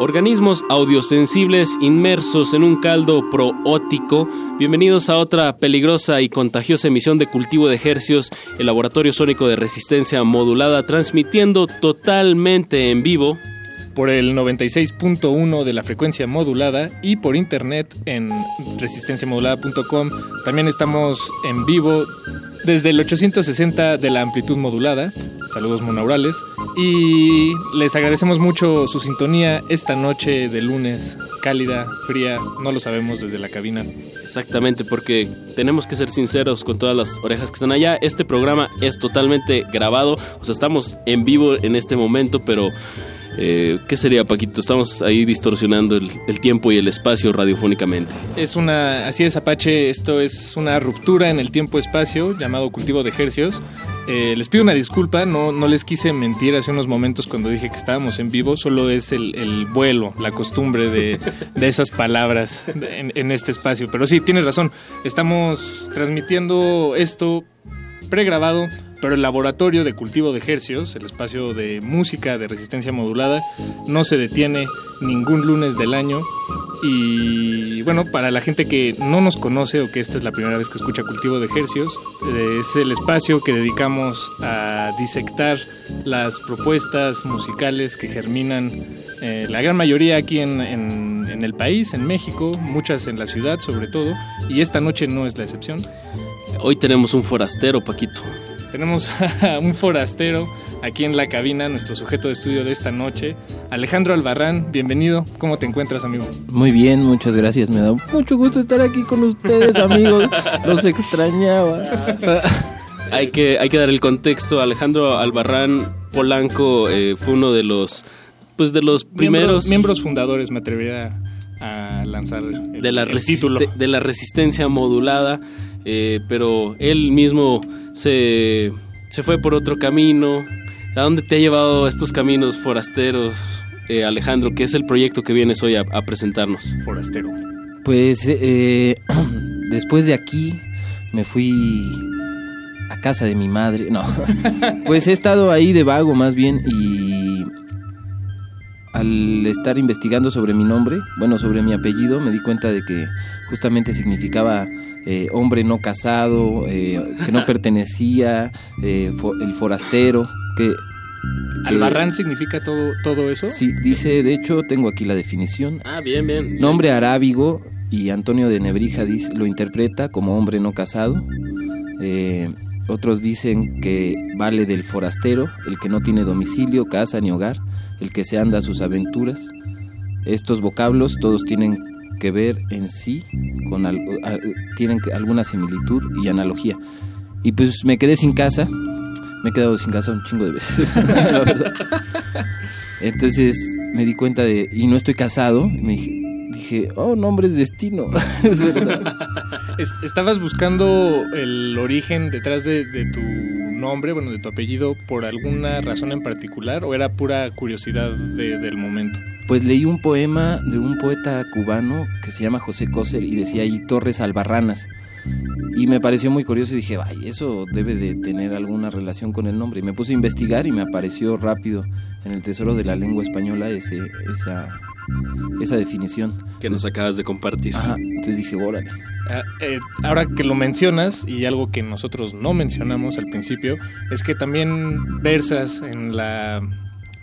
Organismos audiosensibles inmersos en un caldo proótico. Bienvenidos a otra peligrosa y contagiosa emisión de Cultivo de Hercios, el laboratorio sónico de resistencia modulada, transmitiendo totalmente en vivo por el 96.1 de la frecuencia modulada y por internet en resistenciamodulada.com. También estamos en vivo desde el 860 de la amplitud modulada. Saludos monaurales. Y les agradecemos mucho su sintonía esta noche de lunes, cálida, fría, no lo sabemos desde la cabina. Exactamente, porque tenemos que ser sinceros con todas las orejas que están allá. Este programa es totalmente grabado, o sea, estamos en vivo en este momento, pero eh, ¿qué sería, Paquito? Estamos ahí distorsionando el, el tiempo y el espacio radiofónicamente. Es una, así es Apache, esto es una ruptura en el tiempo-espacio llamado cultivo de ejercios. Eh, les pido una disculpa, no, no les quise mentir hace unos momentos cuando dije que estábamos en vivo, solo es el, el vuelo, la costumbre de, de esas palabras en, en este espacio. Pero sí, tienes razón, estamos transmitiendo esto pregrabado, pero el laboratorio de cultivo de ejercios, el espacio de música de resistencia modulada, no se detiene ningún lunes del año. Y bueno, para la gente que no nos conoce o que esta es la primera vez que escucha cultivo de ejercios, eh, es el espacio que dedicamos a disectar las propuestas musicales que germinan, eh, la gran mayoría aquí en el país, en México, muchas en la ciudad sobre todo, y esta noche no es la excepción. Hoy tenemos un forastero, Paquito. Tenemos a un forastero aquí en la cabina, nuestro sujeto de estudio de esta noche, Alejandro Albarrán. Bienvenido. ¿Cómo te encuentras, amigo? Muy bien, muchas gracias. Me da mucho gusto estar aquí con ustedes, amigos. Los extrañaba. hay, que, hay que dar el contexto. Alejandro Albarrán Polanco eh, fue uno de los, pues de los primeros miembros, miembros fundadores, me atrevería a lanzar el, de la, el título. de la resistencia modulada. Eh, pero él mismo se, se fue por otro camino. ¿A dónde te ha llevado estos caminos forasteros, eh, Alejandro? ¿Qué es el proyecto que vienes hoy a, a presentarnos? Forastero. Pues eh, después de aquí me fui a casa de mi madre. No, pues he estado ahí de vago más bien y al estar investigando sobre mi nombre, bueno, sobre mi apellido, me di cuenta de que justamente significaba eh, hombre no casado, eh, que no pertenecía, eh, el forastero, que... ¿Albarrán significa todo, todo eso? Sí, dice, de hecho, tengo aquí la definición. Ah, bien, bien. Nombre arábigo y Antonio de Nebrija dice, lo interpreta como hombre no casado. Eh, otros dicen que vale del forastero, el que no tiene domicilio, casa ni hogar, el que se anda a sus aventuras. Estos vocablos todos tienen que ver en sí con al, tienen alguna similitud y analogía. Y pues me quedé sin casa, me he quedado sin casa un chingo de veces, la verdad. Entonces me di cuenta de, y no estoy casado, me dije, dije oh, nombre es destino, es verdad. ¿Estabas buscando el origen detrás de, de tu nombre, bueno, de tu apellido, por alguna razón en particular o era pura curiosidad de, del momento? Pues leí un poema de un poeta cubano que se llama José Coser y decía ahí Torres Albarranas. Y me pareció muy curioso y dije, ay, eso debe de tener alguna relación con el nombre. Y me puse a investigar y me apareció rápido en el Tesoro de la Lengua Española ese, esa, esa definición. Que nos acabas de compartir. Ajá, entonces dije, órale. Ah, eh, ahora que lo mencionas, y algo que nosotros no mencionamos al principio, es que también versas en la,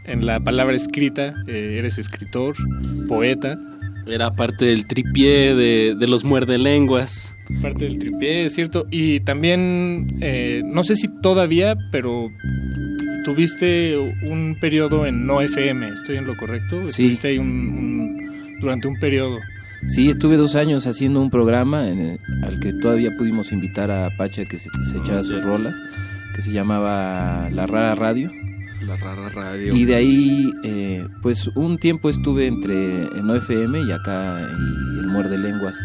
en la palabra escrita, eh, eres escritor, poeta. Era parte del tripié de, de los muerdelenguas. Parte del tripié, es cierto. Y también, eh, no sé si todavía, pero tuviste un periodo en No FM, ¿estoy en lo correcto? Sí. Estuviste ahí un, un, durante un periodo. Sí, estuve dos años haciendo un programa en el- al que todavía pudimos invitar a Apache a que se, se echara sus cierto. rolas, que se llamaba La Rara Radio. La rara radio. Y de ahí, eh, pues un tiempo estuve entre en OFM y acá y el Muerde Lenguas.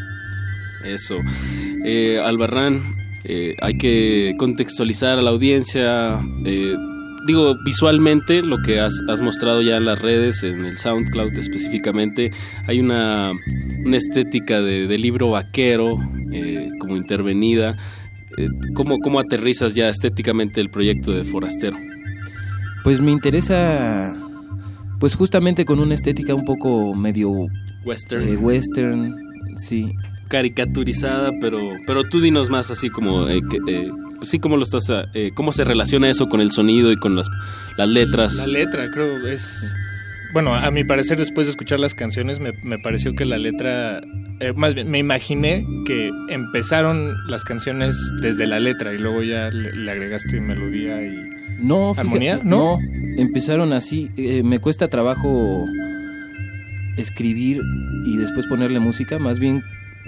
Eso. Eh, Albarrán, eh, hay que contextualizar a la audiencia. eh, digo, visualmente, lo que has, has mostrado ya en las redes, en el SoundCloud específicamente, hay una, una estética de, de libro vaquero, eh, como intervenida. Eh, ¿cómo, ¿Cómo aterrizas ya estéticamente el proyecto de Forastero? Pues me interesa, pues justamente con una estética un poco medio Western. eh, western, sí. caricaturizada, pero pero tú dinos más así como eh, que, eh, pues sí cómo lo estás eh, cómo se relaciona eso con el sonido y con las las letras. La letra, creo, es... Bueno, a mi parecer, después de escuchar las canciones, me, me pareció que la letra... eh, más bien, me imaginé que empezaron las canciones desde la letra y luego ya le, le agregaste melodía y... No, fíjate, ¿Armonía? no, empezaron así. eh, me cuesta trabajo escribir y después ponerle música. Más bien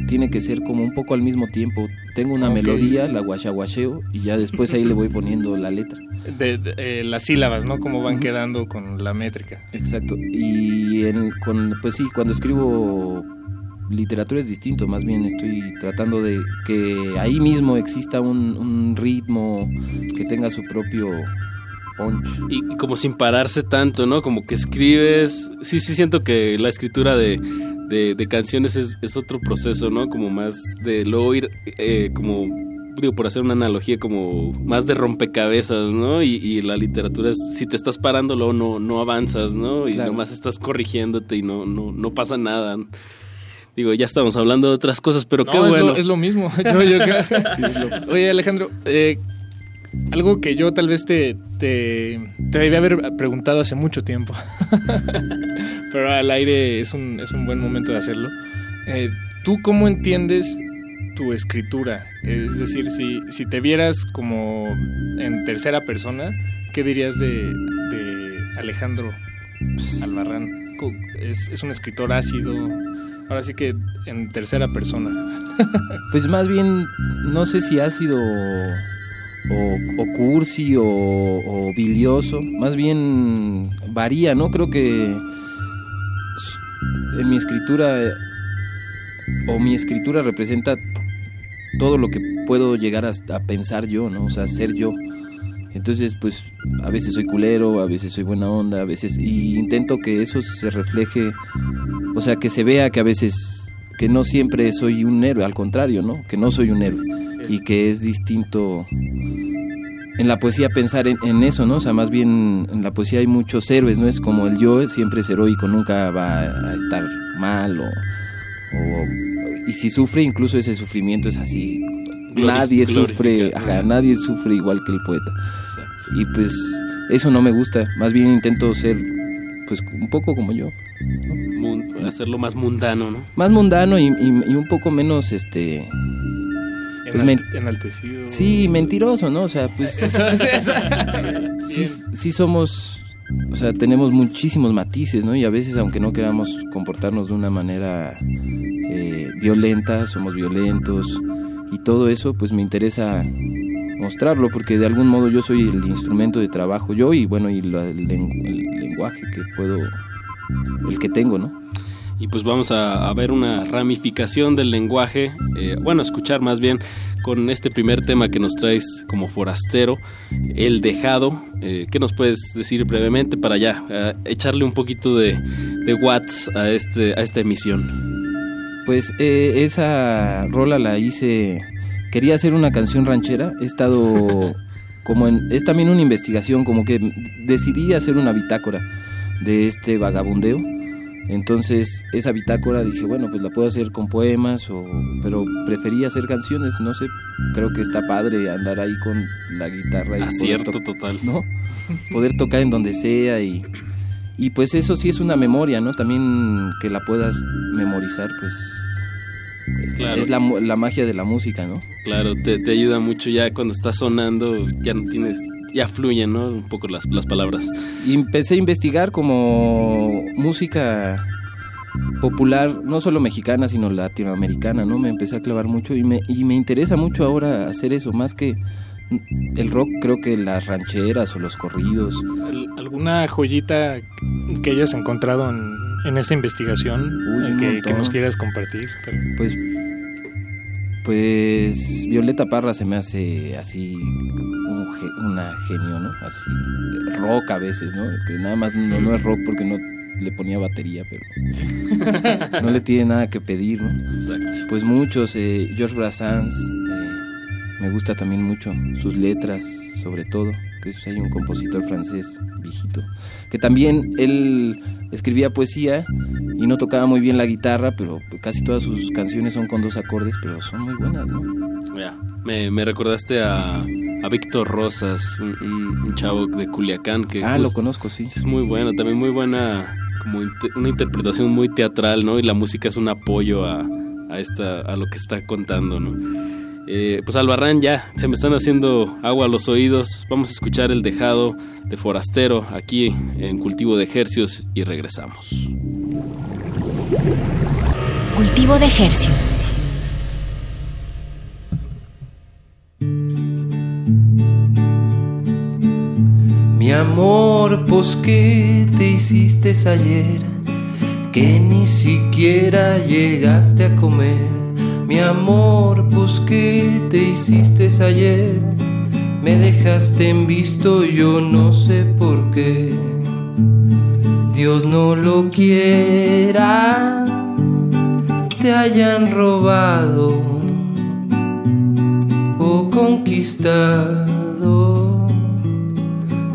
tiene que ser como un poco al mismo tiempo. Tengo una melodía, la guachaguacheo y ya después ahí le voy poniendo la letra. De, de- eh, las sílabas, ¿no? Cómo van quedando con la métrica. Exacto. Y en, con, pues sí, cuando escribo literatura es distinto. Más bien estoy tratando de que ahí mismo exista un, un ritmo que tenga su propio punch. Y, y como sin pararse tanto, ¿no? Como que escribes. Sí, sí, siento que la escritura de, de, de canciones es, es otro proceso, ¿no? Como más de luego ir, eh, como, digo, por hacer una analogía, como más de rompecabezas, ¿no? Y, y la literatura es, si te estás parando, luego no, no avanzas, ¿no? Y Claro. nomás estás corrigiéndote y no, no, no pasa nada. Digo, ya estamos hablando de otras cosas, pero qué es bueno. lo- Es lo, mismo. Yo- yo creo- Oye, Alejandro, eh, algo que yo tal vez te, te, te debía haber preguntado hace mucho tiempo, pero al aire es un, es un buen momento de hacerlo. Eh, ¿Tú cómo entiendes tu escritura? Es decir, si, si te vieras como en tercera persona, ¿qué dirías de, de Alejandro Albarrán? ¿Es, es un escritor ácido? Ahora sí que en tercera persona. Pues más bien, no sé si ha sido o, o cursi o, bilioso, más bien varía, ¿no? Creo que en mi escritura o mi escritura representa todo lo que puedo llegar a pensar yo, ¿no? O sea, ser yo. Entonces, pues a veces soy culero, a veces soy buena onda, a veces y intento que eso se refleje, o sea, que se vea que a veces que no siempre soy un héroe, al contrario, ¿no? Que no soy un héroe y que es distinto en la poesía pensar en, en eso, ¿no? O sea, más bien en la poesía hay muchos héroes, ¿no? Es como el yo siempre es heroico, nunca va a estar mal o, o- y si sufre, incluso ese sufrimiento es así. Nadie sufre, ajá, nadie sufre igual que el poeta. Y pues eso no me gusta, más bien intento ser pues un poco como yo. Hacerlo más mundano, ¿no? Más mundano y, y- y un poco menos este pues, enaltecido. Sí, mentiroso, ¿no? O sea, pues sí, sí somos, o sea, tenemos muchísimos matices, ¿no? Y a veces, aunque no queramos comportarnos de una manera eh, violenta, somos violentos y todo eso, pues me interesa mostrarlo porque de algún modo yo soy el instrumento de trabajo, yo y bueno, y la- el, el lenguaje que puedo, el que tengo, ¿no? Y pues vamos a, a ver una ramificación del lenguaje, eh, bueno, escuchar más bien con este primer tema que nos traes como forastero, El Dejado. Eh, ¿Qué nos puedes decir brevemente para ya eh, echarle un poquito de, de watts a, este, a esta emisión? Pues eh, esa rola la hice, quería hacer una canción ranchera, he estado como en, es también una investigación, como que decidí hacer una bitácora de este vagabundeo. Entonces, esa bitácora dije, bueno, pues la puedo hacer con poemas, o, pero preferí hacer canciones, no sé, creo que está padre andar ahí con la guitarra y Acierto to- total. ¿no? Poder tocar en donde sea y, y pues eso sí es una memoria, ¿no? También que la puedas memorizar, pues Claro. es la, la magia de la música, ¿no? Claro, te, te ayuda mucho ya cuando está sonando, ya no tienes, ya fluyen, ¿no? Un poco las, las palabras. Y empecé a investigar como música popular, no solo mexicana, sino latinoamericana, ¿no? Me empecé a clavar mucho y me, y me interesa mucho ahora hacer eso, más que el rock, creo que las rancheras o los corridos. Al- ¿Alguna joyita que hayas encontrado en, en esa investigación Uy, eh, que, que nos quieras compartir? Pues, pues Violeta Parra se me hace así un una genio, ¿no? Así rock a veces, ¿no? Que nada más no, no es rock porque no le ponía batería, pero no le tiene nada que pedir, ¿no? Exacto. Pues muchos, eh, George Brassens, eh, me gusta también mucho sus letras, sobre todo, es hay un compositor francés viejito, que también él escribía poesía y no tocaba muy bien la guitarra, pero casi todas sus canciones son con dos acordes, pero son muy buenas, ¿no? Ya, Me, me recordaste a, a Víctor Rosas, un, un- un chavo de Culiacán que Ah, lo conozco, sí. Es muy bueno, también muy buena, como inte- una interpretación muy teatral, ¿no? Y la música es un apoyo a, a esta, a lo que está contando, ¿no? Eh, pues Albarrán ya, se me están haciendo agua a los oídos. Vamos a escuchar el dejado de Forastero aquí en Cultivo de Ejercios y regresamos. Cultivo de ejercios. Mi amor, pues qué te hiciste ayer, que ni siquiera llegaste a comer. Mi amor, pues qué te hiciste ayer, me dejaste en visto, yo no sé por qué. Dios no lo quiera, te hayan robado o conquistado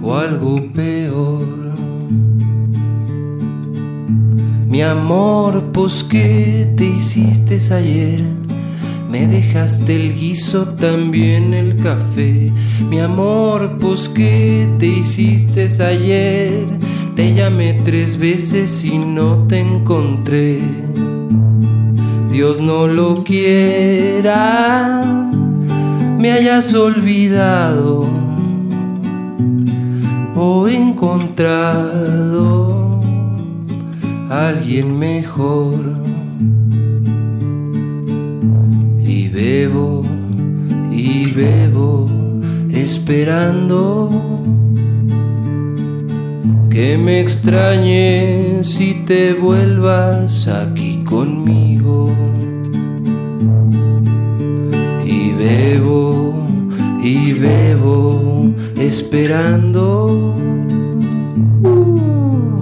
o algo peor. Mi amor, pues qué te hiciste ayer. Me dejaste el guiso, también el café. Mi amor, pues qué te hiciste ayer. Te llamé tres veces y no te encontré. Dios no lo quiera, me hayas olvidado o encontrado a alguien mejor. Bebo y bebo esperando que me extrañes y te vuelvas aquí conmigo. Y bebo y bebo esperando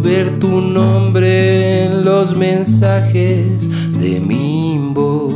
ver tu nombre en los mensajes de mi inbox.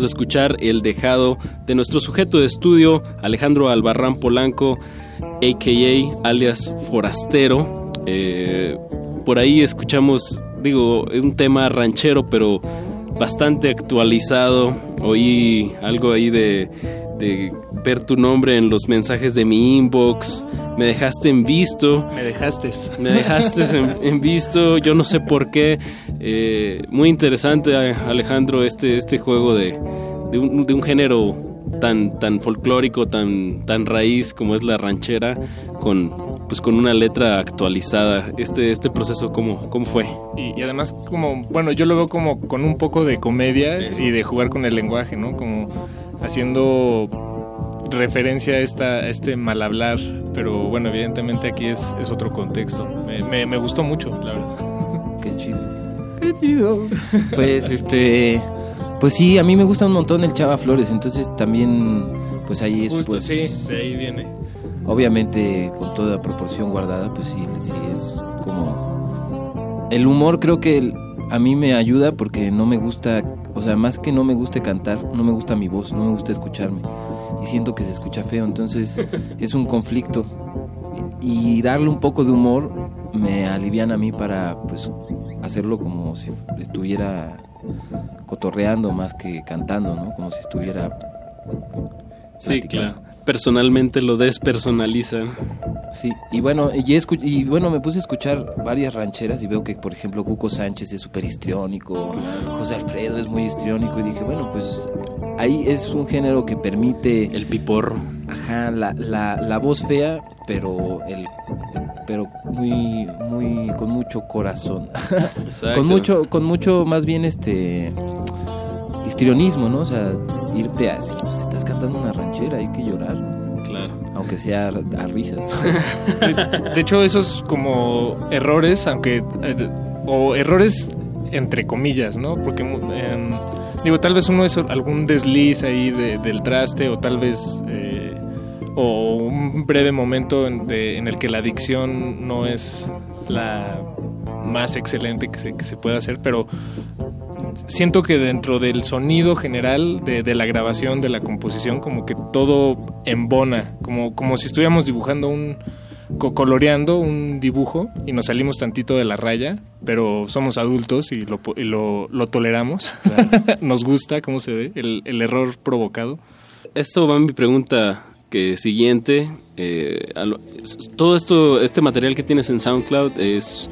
De escuchar el dejado de nuestro sujeto de estudio, Alejandro Albarrán Polanco, a.k.a. alias Forastero. Eh, por ahí escuchamos, digo, un tema ranchero, pero bastante actualizado. Oí algo ahí de ver tu nombre en los mensajes de mi inbox. Me dejaste en visto. Me dejaste. Me dejaste en, en visto, yo no sé por qué. Eh, muy interesante, Alejandro, este, este juego de, de, un, de un género tan, tan folclórico, tan, tan raíz como es la ranchera, con, pues con una letra actualizada. Este, este proceso, ¿cómo, cómo fue? Y, y además, como, bueno, yo lo veo como con un poco de comedia y de jugar con el lenguaje, ¿no? Como haciendo referencia a, esta, a este mal hablar, pero bueno, evidentemente aquí es, es otro contexto. Me, me, me gustó mucho, la verdad. Qué chido. Qué chido. Pues este Pues sí, a mí me gusta un montón el Chava Flores, entonces también, pues ahí es, Justo, pues, sí, de ahí viene. obviamente con toda proporción guardada, pues sí, sí es como... El humor creo que el- a mí me ayuda porque no me gusta, o sea, más que no me guste cantar, no me gusta mi voz, no me gusta escucharme. Y siento que se escucha feo, entonces es un conflicto. Y darle un poco de humor me alivian a mí para, pues, hacerlo como si estuviera cotorreando más que cantando, ¿no? Como si estuviera Sí, platicando. claro. Personalmente lo despersonalizan. Sí, y bueno, y, y bueno, me puse a escuchar varias rancheras y veo que, por ejemplo, Cuco Sánchez es súper histriónico, José Alfredo es muy histriónico y dije, bueno, pues ahí es un género que permite... El piporro. Ajá, la, la, la voz fea, pero el pero muy muy con mucho corazón Exacto. con mucho con mucho más bien este histrionismo no o sea irte así pues estás cantando una ranchera hay que llorar. Claro. aunque sea a, a risas De hecho, esos como errores, aunque... eh, o errores entre comillas, ¿no? Porque, em, digo, tal vez uno es algún desliz ahí de- del traste o tal vez... eh, o un breve momento en, de- en el que la dicción no es la más excelente que se, que se pueda hacer, pero siento que dentro del sonido general de, de la grabación, de la composición, como que todo embona, como, como si estuviéramos dibujando un, co- coloreando un dibujo y nos salimos tantito de la raya, pero somos adultos y lo, y lo, lo toleramos, nos gusta cómo se ve, el, el error provocado. Esto va a mi pregunta que siguiente. eh, lo- todo esto, este material que tienes en SoundCloud es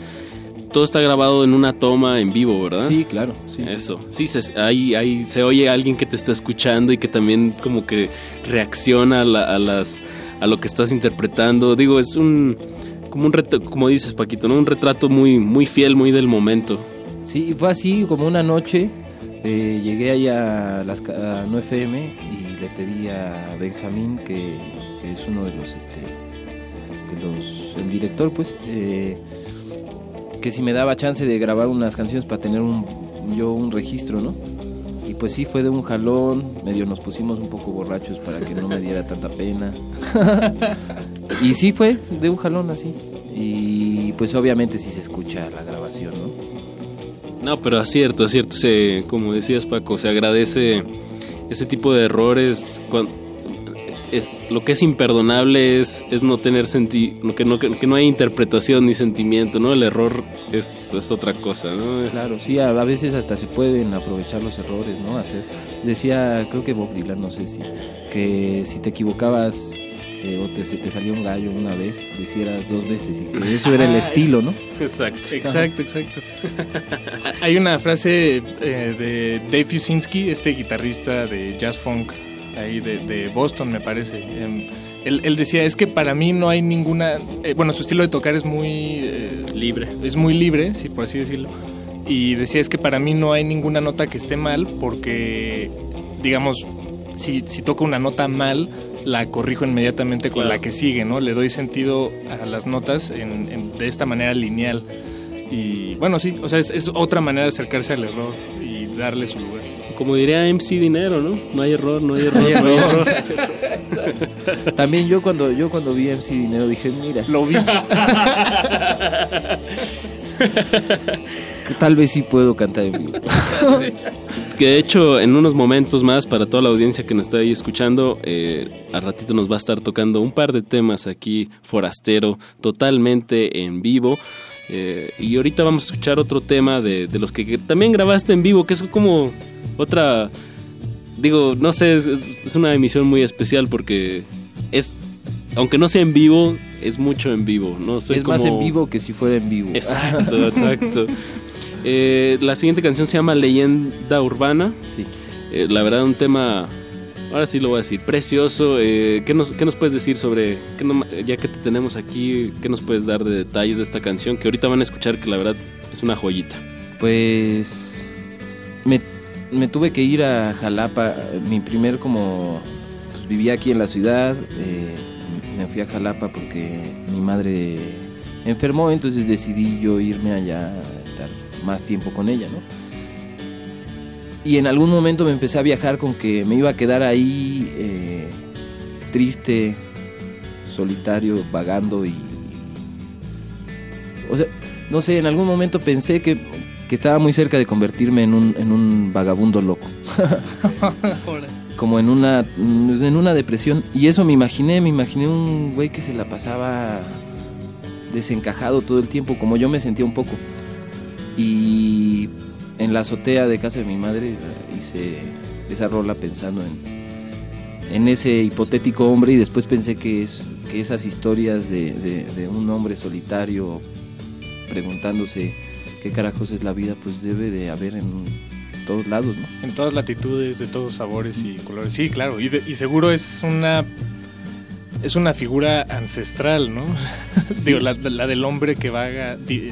todo está grabado en una toma en vivo, ¿verdad? Sí, claro, sí. Eso. Sí, se, ahí, ahí se oye alguien que te está escuchando y que también como que reacciona a, la- a las a lo que estás interpretando. Digo, es un como un reto, como dices Paquito, ¿no? Un retrato muy muy fiel, muy del momento. Sí, fue así como una noche. eh, llegué allá a las a 9FM y le pedí a Benjamín, que, es uno de los, este, los, el director, pues, eh, que si me daba chance de grabar unas canciones para tener un, yo un registro, ¿no? Y pues sí, fue de un jalón, medio nos pusimos un poco borrachos para que no me diera tanta pena. y sí fue de un jalón así. Y pues obviamente sí se escucha la grabación, ¿no? No, pero acierto, acierto. Se, como decías Paco, se agradece ese tipo de errores. cuan- es, lo que es imperdonable es, es no tener senti que no, que, que no hay interpretación ni sentimiento, ¿no? El error es, es otra cosa, ¿no? Claro, sí, a, a veces hasta se pueden aprovechar los errores, ¿no? Hacer, decía, creo que Bob Dylan, no sé si, que si te equivocabas eh, o te, se te salió un gallo una vez, lo hicieras dos veces y que eso era el Ah, estilo, es- ¿no? Exacto. Exacto, exacto. Hay una frase eh, de Dave Fusinski, este guitarrista de jazz funk ahí de, de Boston, me parece. Em, él, él decía, es que para mí no hay ninguna... eh, bueno, su estilo de tocar es muy... eh, libre. Es muy libre, sí, por así decirlo. Y decía, es que para mí no hay ninguna nota que esté mal porque, digamos, si, si toco una nota mal, la corrijo inmediatamente con Claro. la que sigue, ¿no? Le doy sentido a las notas en- en- de esta manera lineal. Y bueno, sí, o sea, es, es otra manera de acercarse al error y darle su lugar. Como diría MC Dinero, ¿no? No hay error, no hay error, No hay no hay error. También yo cuando yo cuando vi a MC Dinero dije, mira, lo viste. Tal vez sí puedo cantar en vivo. Que de hecho, en unos momentos más, para toda la audiencia que nos está ahí escuchando, eh, a ratito nos va a estar tocando un par de temas aquí, Forastero, totalmente en vivo. Eh, y ahorita vamos a escuchar otro tema de, de los que, que también grabaste en vivo, que es como otra. Digo, no sé, es, es una emisión muy especial porque es. Aunque no sea en vivo, es mucho en vivo, ¿no? Soy es más en vivo que si fuera en vivo. Exacto, exacto. Eh, la siguiente canción se llama Leyenda Urbana. Sí. Eh, la verdad, un tema, ahora sí lo voy a decir, precioso. Eh, ¿qué, nos, puedes decir sobre, ya que te tenemos aquí, qué nos puedes dar de detalles de esta canción? Que ahorita van a escuchar que la verdad es una joyita. Pues me, me tuve que ir a Jalapa. Mi primer como pues, vivía aquí en la ciudad. eh, me fui a Jalapa porque mi madre enfermó, entonces decidí yo irme allá a estar más tiempo con ella, ¿no? Y en algún momento me empecé a viajar con que me iba a quedar ahí eh, triste, solitario, vagando y... O sea, no sé, en algún momento pensé que, que estaba muy cerca de convertirme en un, en un vagabundo loco. Como en una, en una depresión. Y eso me imaginé, me imaginé un güey que se la pasaba desencajado todo el tiempo, como yo me sentía un poco. Y en la azotea de casa de mi madre eh, hice esa rola pensando en, en ese hipotético hombre y después pensé que, es, que esas historias de, de- de un hombre solitario preguntándose qué carajos es la vida, pues debe de haber en todos lados, ¿no? En todas latitudes, de todos sabores y colores. Sí, claro. Y, de- y seguro es una es una figura ancestral, ¿no? Digo, la, la del hombre que vaga eh,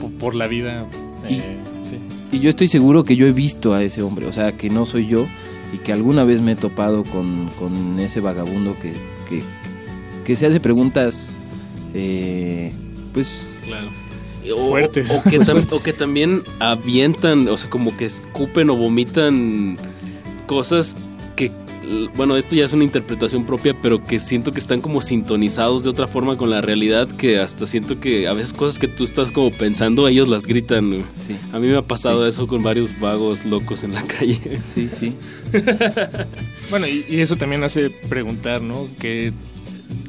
po- por la vida. Eh, sí. Y yo estoy seguro que yo he visto a ese hombre, o sea, que no soy yo y que alguna vez me he topado con, con ese vagabundo que, que, que se hace preguntas, eh, pues... Claro. O, Fuertes. O que, tam- Fuertes. o que también avientan, o sea, como que escupen o vomitan cosas bueno, esto ya es una interpretación propia, pero que siento que están como sintonizados de otra forma con la realidad, que hasta siento que a veces cosas que tú estás como pensando, ellos las gritan. güey. A mí me ha pasado eso con varios vagos locos en la calle. Sí, sí. Bueno, y, y eso también hace preguntar, ¿no? Que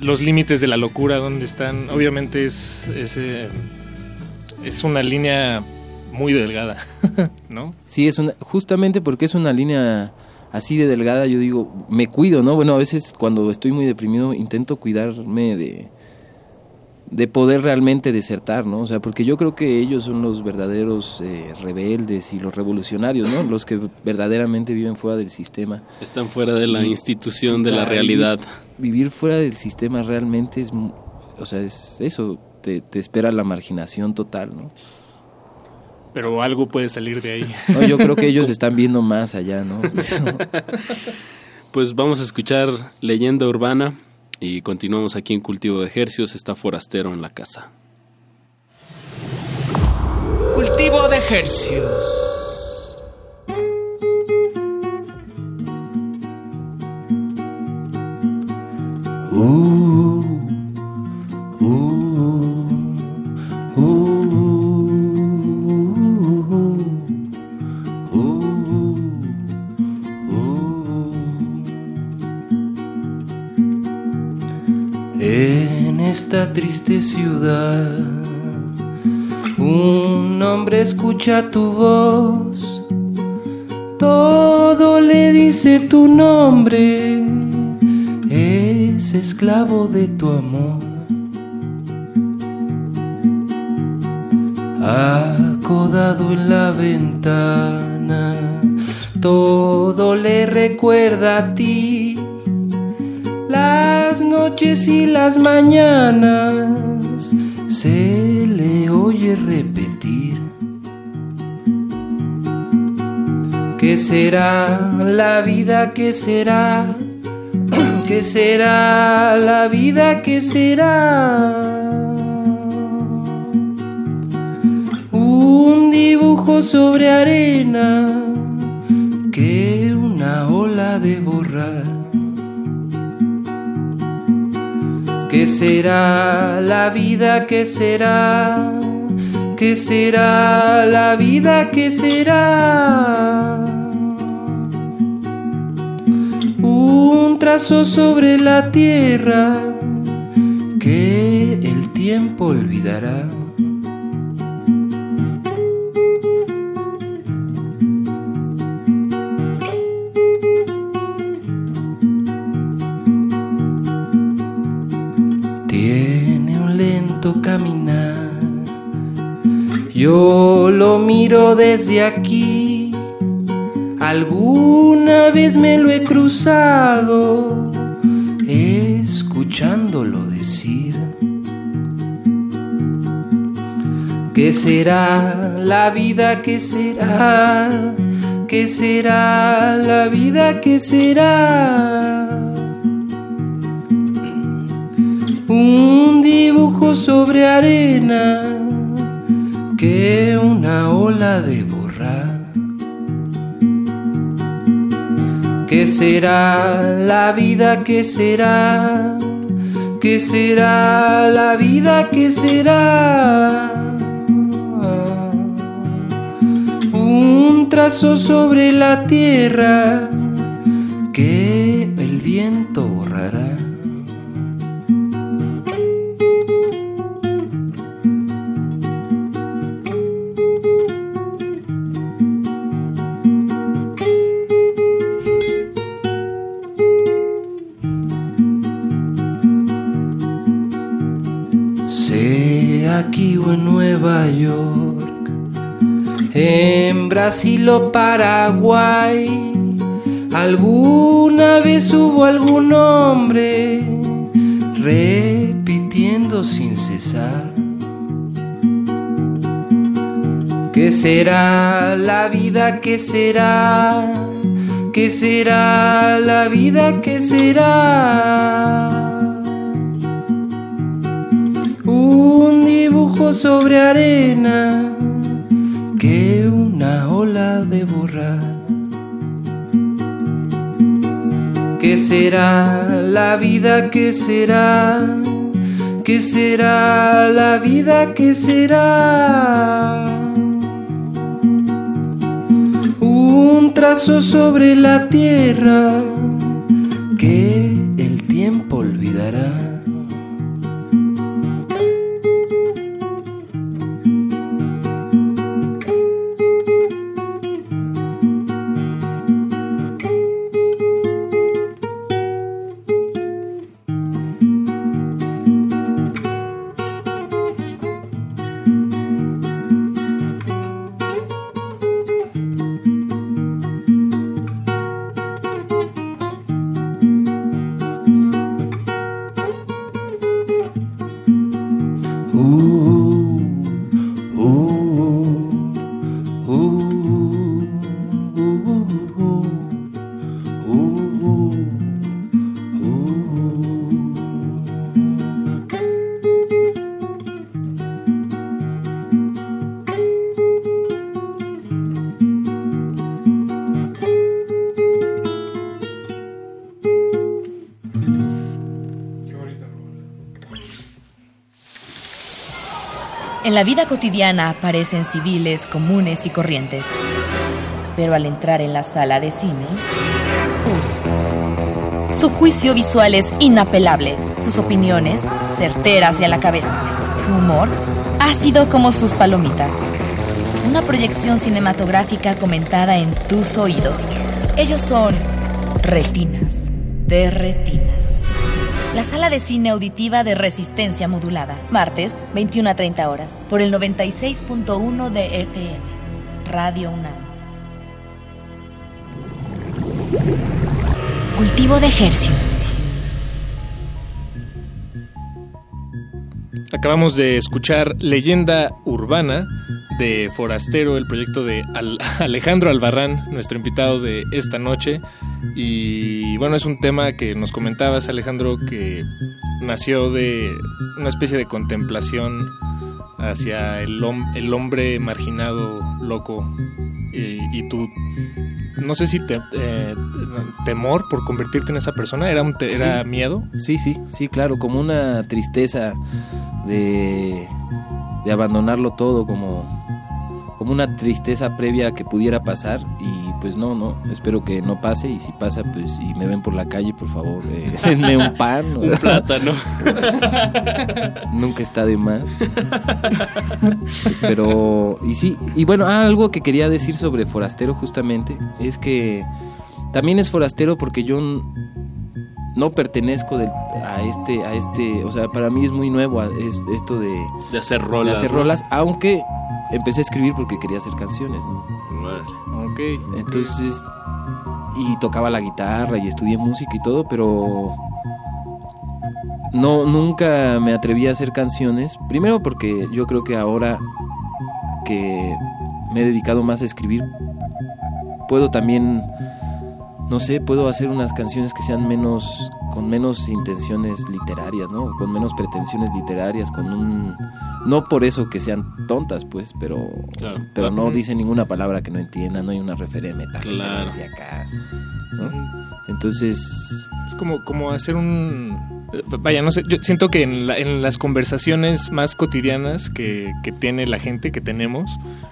los límites de la locura, ¿dónde están? Obviamente es, es, eh, es una línea muy delgada, ¿no? Sí, es una, justamente porque es una línea así de delgada, yo digo, me cuido, ¿no? Bueno, a veces cuando estoy muy deprimido intento cuidarme de, de poder realmente desertar, ¿no? O sea, porque yo creo que ellos son los verdaderos eh, rebeldes y los revolucionarios, ¿no? Los que verdaderamente viven fuera del sistema. Están fuera de la Y- institución, de la realidad. Vivir, vivir fuera del sistema realmente es, o sea, es eso, te, te espera la marginación total, ¿no? Pero algo puede salir de ahí. No, yo creo que ellos están viendo más allá, ¿no? Eso. Pues vamos a escuchar Leyenda Urbana y continuamos aquí en Cultivo de Ejercios. Está Forastero en la casa. Cultivo de ejercios. En esta triste ciudad, un hombre escucha tu voz, todo le dice tu nombre, es esclavo de tu amor. Acodado en la ventana, todo le recuerda a ti las noches y las mañanas se le oye repetir. ¿Qué será la vida? ¿Qué será? ¿Qué será la vida? ¿Qué será? Un dibujo sobre arena que una ola de borrar. ¿Qué será la vida? ¿Qué será? ¿Qué será la vida? ¿Qué será? Un trazo sobre la tierra que el tiempo olvidará. Yo lo miro desde aquí. Alguna vez me lo he cruzado, escuchándolo decir. ¿Qué será la vida? ¿Qué será? ¿Qué será la vida? ¿Qué será? sobre arena que una ola de borrar. ¿Qué será la vida? ¿Qué será? ¿Qué será la vida? ¿Qué será? Un trazo sobre la tierra Brasil Paraguay, alguna vez hubo algún hombre repitiendo sin cesar. ¿Qué será la vida? ¿Qué será? ¿Qué será la vida? ¿Qué será? Un dibujo sobre arena ¿Qué será la vida? ¿Qué será? ¿Qué será la vida? ¿Qué será? Un trazo sobre la tierra En la vida cotidiana aparecen civiles comunes y corrientes. Pero al entrar en la sala de cine, su juicio visual es inapelable, sus opiniones certeras y a la cabeza, su humor ácido como sus palomitas. Una proyección cinematográfica comentada en tus oídos. Ellos son retinas de retinas. La sala de cine auditiva de resistencia modulada. Martes, 21 a 30 horas. Por el 96.1 de FM. Radio UNAM. Cultivo de ejercios. Acabamos de escuchar Leyenda Urbana de Forastero, el proyecto de Al- Alejandro Albarrán, nuestro invitado de esta noche. Y bueno, es un tema que nos comentabas, Alejandro, que nació de una especie de contemplación hacia el, hom- el hombre marginado, loco. Y, y tu, no sé si te, eh, temor por convertirte en esa persona, ¿era, un te- era Sí. miedo? Sí, sí, sí, claro, como una tristeza de, de abandonarlo todo, como, como una tristeza previa que pudiera pasar y pues no, no, espero que no pase y si pasa pues y me ven por la calle, por favor, eh, denme un pan. Un plátano. Nunca está de más. Pero, y sí, y bueno, ah, algo que quería decir sobre Forastero justamente es que también es forastero porque yo no pertenezco del- a este, a este, o sea, para mí es muy nuevo a- es- esto de, De hacer rolas. de hacer ¿no? rolas, aunque empecé a escribir porque quería hacer canciones, ¿no? Ok. Entonces, y tocaba la guitarra y estudié música y todo, pero no nunca me atreví a hacer canciones. Primero porque yo creo que ahora que me he dedicado más a escribir, puedo también, no sé, puedo hacer unas canciones que sean menos, con menos intenciones literarias, ¿no? Con menos pretensiones literarias, con un No por eso que sean tontas, pues, pero, Claro. pero no Ujú. dicen ninguna palabra que no entiendan, no hay una referencia metal Claro. de acá. ¿no? Entonces, Es como, como hacer un... Vaya, no sé, yo siento que en, la- en las conversaciones más cotidianas que, que tiene la gente, que tenemos,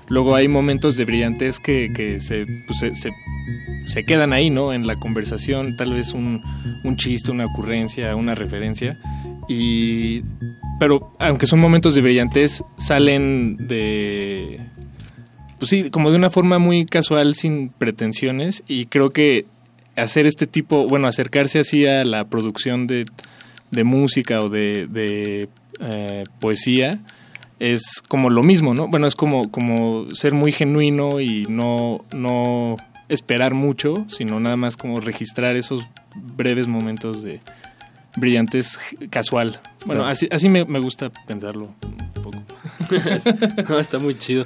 luego hay momentos de brillantez que, que se, pues, se, se- se quedan ahí, ¿no? En la conversación, tal vez un, un chiste, una ocurrencia, una referencia. Y... Pero aunque son momentos de brillantez, salen de... Pues sí, como de una forma muy casual, sin pretensiones. Y creo que hacer este tipo, bueno, acercarse así a la producción de, de música o de, de, eh, poesía es como lo mismo, ¿no? Bueno, es como, como ser muy genuino y no, no esperar mucho, sino nada más como registrar esos breves momentos de brillantes casual. Bueno, así, así me, me gusta pensarlo un poco. no, está muy chido.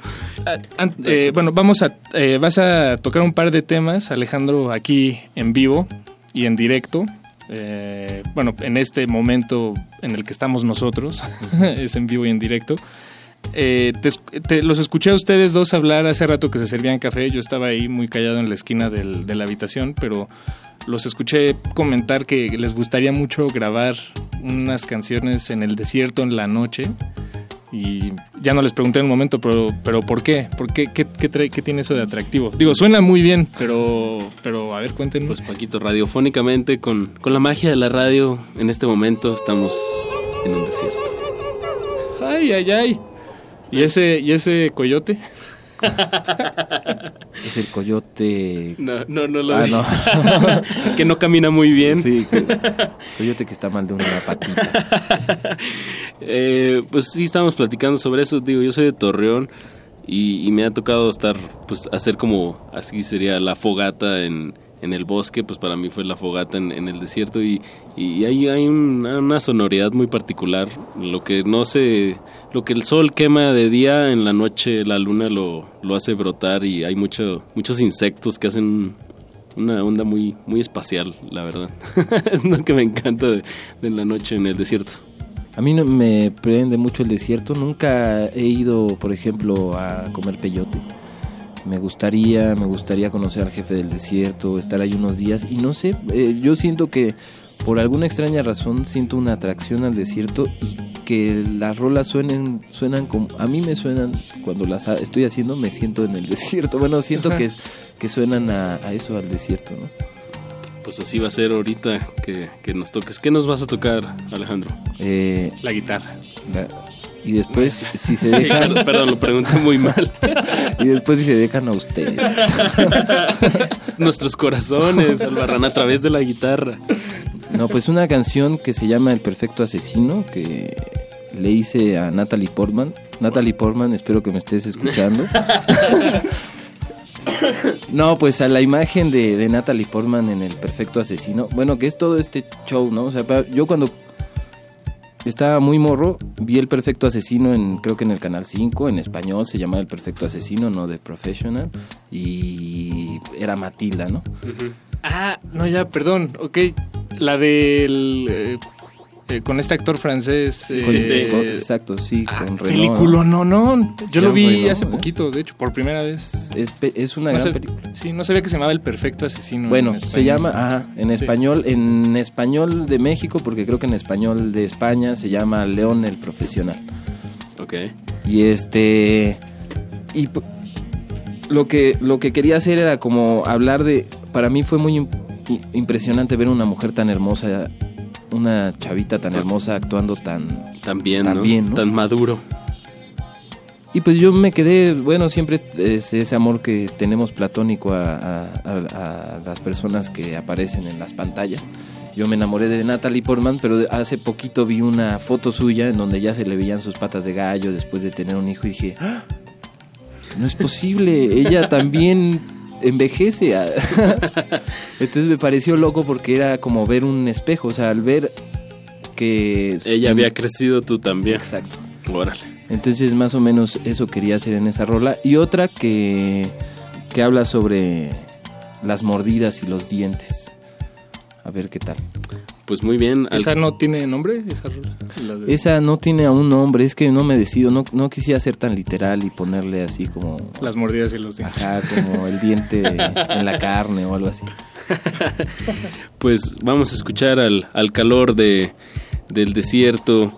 An- eh, bueno, vamos a, eh, vas a tocar un par de temas, Alejandro, aquí en vivo y en directo. Eh, bueno, en este momento en el que estamos nosotros, es en vivo y en directo. Eh, te- los escuché a ustedes dos hablar hace rato que se servían café. Yo estaba ahí muy callado en la esquina del- de la habitación, pero los escuché comentar que les gustaría mucho grabar unas canciones en el desierto en la noche. Y ya no les pregunté en el momento, pero, pero ¿por qué? ¿Por qué? ¿Qué, qué trae- qué tiene eso de atractivo? Digo, suena muy bien, pero, pero a ver, cuéntenos. Pues Paquito, radiofónicamente, con, con la magia de la radio, en este momento estamos en un desierto. Ay, ay, ay. ¿Y ese, y ese coyote? es el coyote... No, no, no lo Ah, no. que no camina muy bien. Sí, co- coyote que está mal de una patita. Eh, pues sí, estábamos platicando sobre eso. Digo, yo soy de Torreón y, y me ha tocado estar, pues, hacer como, así sería la fogata en, en el bosque. Pues para mí fue la fogata en, el desierto y, y ahí hay una, sonoridad muy particular. Lo que no se, lo que el sol quema de día, en la noche la luna lo, lo hace brotar y hay mucho, muchos insectos que hacen una onda muy, muy espacial, la verdad. es lo que me encanta de, la noche en el desierto. A mí me prende mucho el desierto. Nunca he ido, por ejemplo, a comer peyote. Me gustaría, me gustaría conocer al jefe del desierto, estar ahí unos días. Y no sé, eh, yo siento que por alguna extraña razón siento una atracción al desierto y que las rolas suenen, suenan como... A mí me suenan, cuando las estoy haciendo, me siento en el desierto. Bueno, siento que, que suenan a, a eso, al desierto, ¿no? Pues así va a ser ahorita que, que nos toques. ¿Qué nos vas a tocar, Alejandro? Eh, la guitarra. y después, si se Sí, dejan... perdón, perdón, lo pregunté muy mal. y después, si se dejan a ustedes. Nuestros corazones, Albarrán, a través de la guitarra. No, pues una canción que se llama El Perfecto Asesino, que le hice a Natalie Portman. Natalie Portman, espero que me estés escuchando. No, pues a la imagen de, Natalie Portman en El Perfecto Asesino. Bueno, que es todo este show, ¿no? O sea, yo cuando estaba muy morro, vi El Perfecto Asesino en, creo que en el Canal 5, en español se llamaba El Perfecto Asesino, no The Professional. Y era Matilda, ¿no? Ah, no, ya, perdón. Ok, la del... eh, eh, con este actor francés. Con- eh, con- exacto, sí, con Renault. Película, no, no. Yo lo vi hace ¿es? poquito, de hecho, por primera vez. Es, pe- es una No gran sab- película. Sí, no sabía que se llamaba El Perfecto Asesino. Bueno, en se llama, ajá, en Sí. español, en español de México, porque creo que en español de España se llama León el Profesional. Ok. Y este y lo que lo que quería hacer era como hablar de para mí fue muy impresionante ver una mujer tan hermosa, una chavita tan hermosa actuando tan Tan bien, tan ¿no? bien, ¿no? Tan maduro. Y pues yo me quedé, bueno, siempre es ese amor que tenemos platónico a, a- a- a las personas que aparecen en las pantallas. Yo me enamoré de Natalie Portman, pero hace poquito vi una foto suya en donde ya se le veían sus patas de gallo después de tener un hijo y dije, "Ah, no es posible, ella también envejece. Entonces me pareció loco porque era como ver un espejo, o sea, al ver que... Ella había crecido, tú también. Exacto. Órale. Entonces más o menos eso quería hacer en esa rola. Y otra que, que habla sobre las mordidas y los dientes. A ver qué tal. Pues muy bien. al- ¿Esa no tiene nombre? Esa, rola? La de- Esa no tiene aún nombre, es que no me decido, no, no quisiera ser tan literal y ponerle así como... Las mordidas y los dientes. Ajá, como el diente en la carne o algo así. Pues vamos a escuchar al, al calor de, del desierto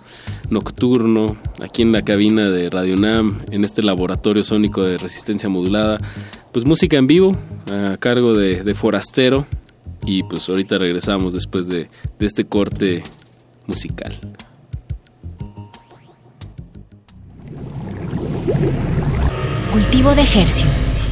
nocturno aquí en la cabina de Radio Nam, en este laboratorio sónico de resistencia modulada. Pues música en vivo a cargo de, de Forastero y pues ahorita regresamos después de, de este corte musical. Cultivo de ejercios.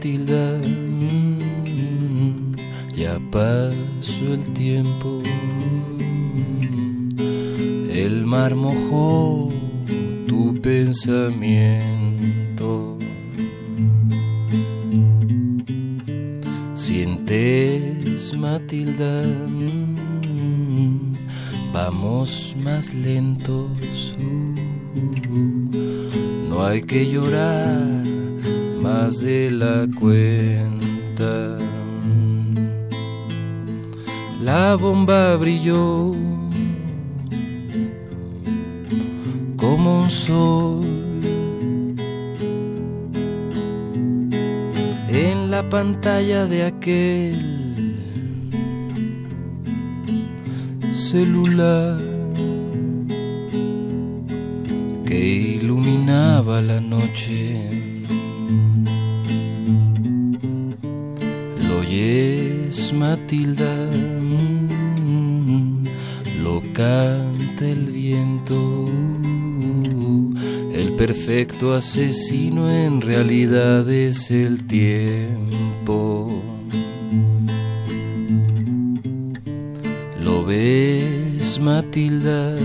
Ves, Matilda, Mm, ya pasó el tiempo. El mar mojó tu pensamiento. Sientes, Matilda, vamos más lentos. No hay que llorar más de la cuenta. La bomba brilló como un sol en la pantalla de aquel celular que iluminaba la noche. Matilda, Mm, lo canta el viento. El perfecto asesino en realidad es el tiempo. Lo ves, Matilda,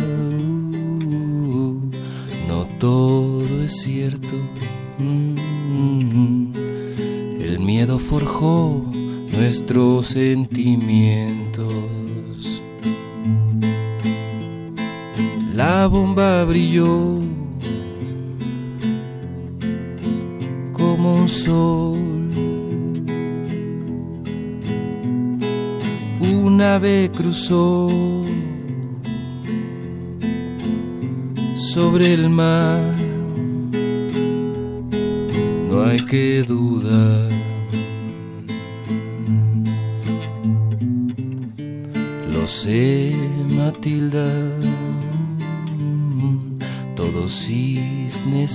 no todo es cierto. Mm, El miedo forjó nuestros sentimientos. La bomba brilló como un sol. Un ave cruzó sobre el mar. No hay que dudar.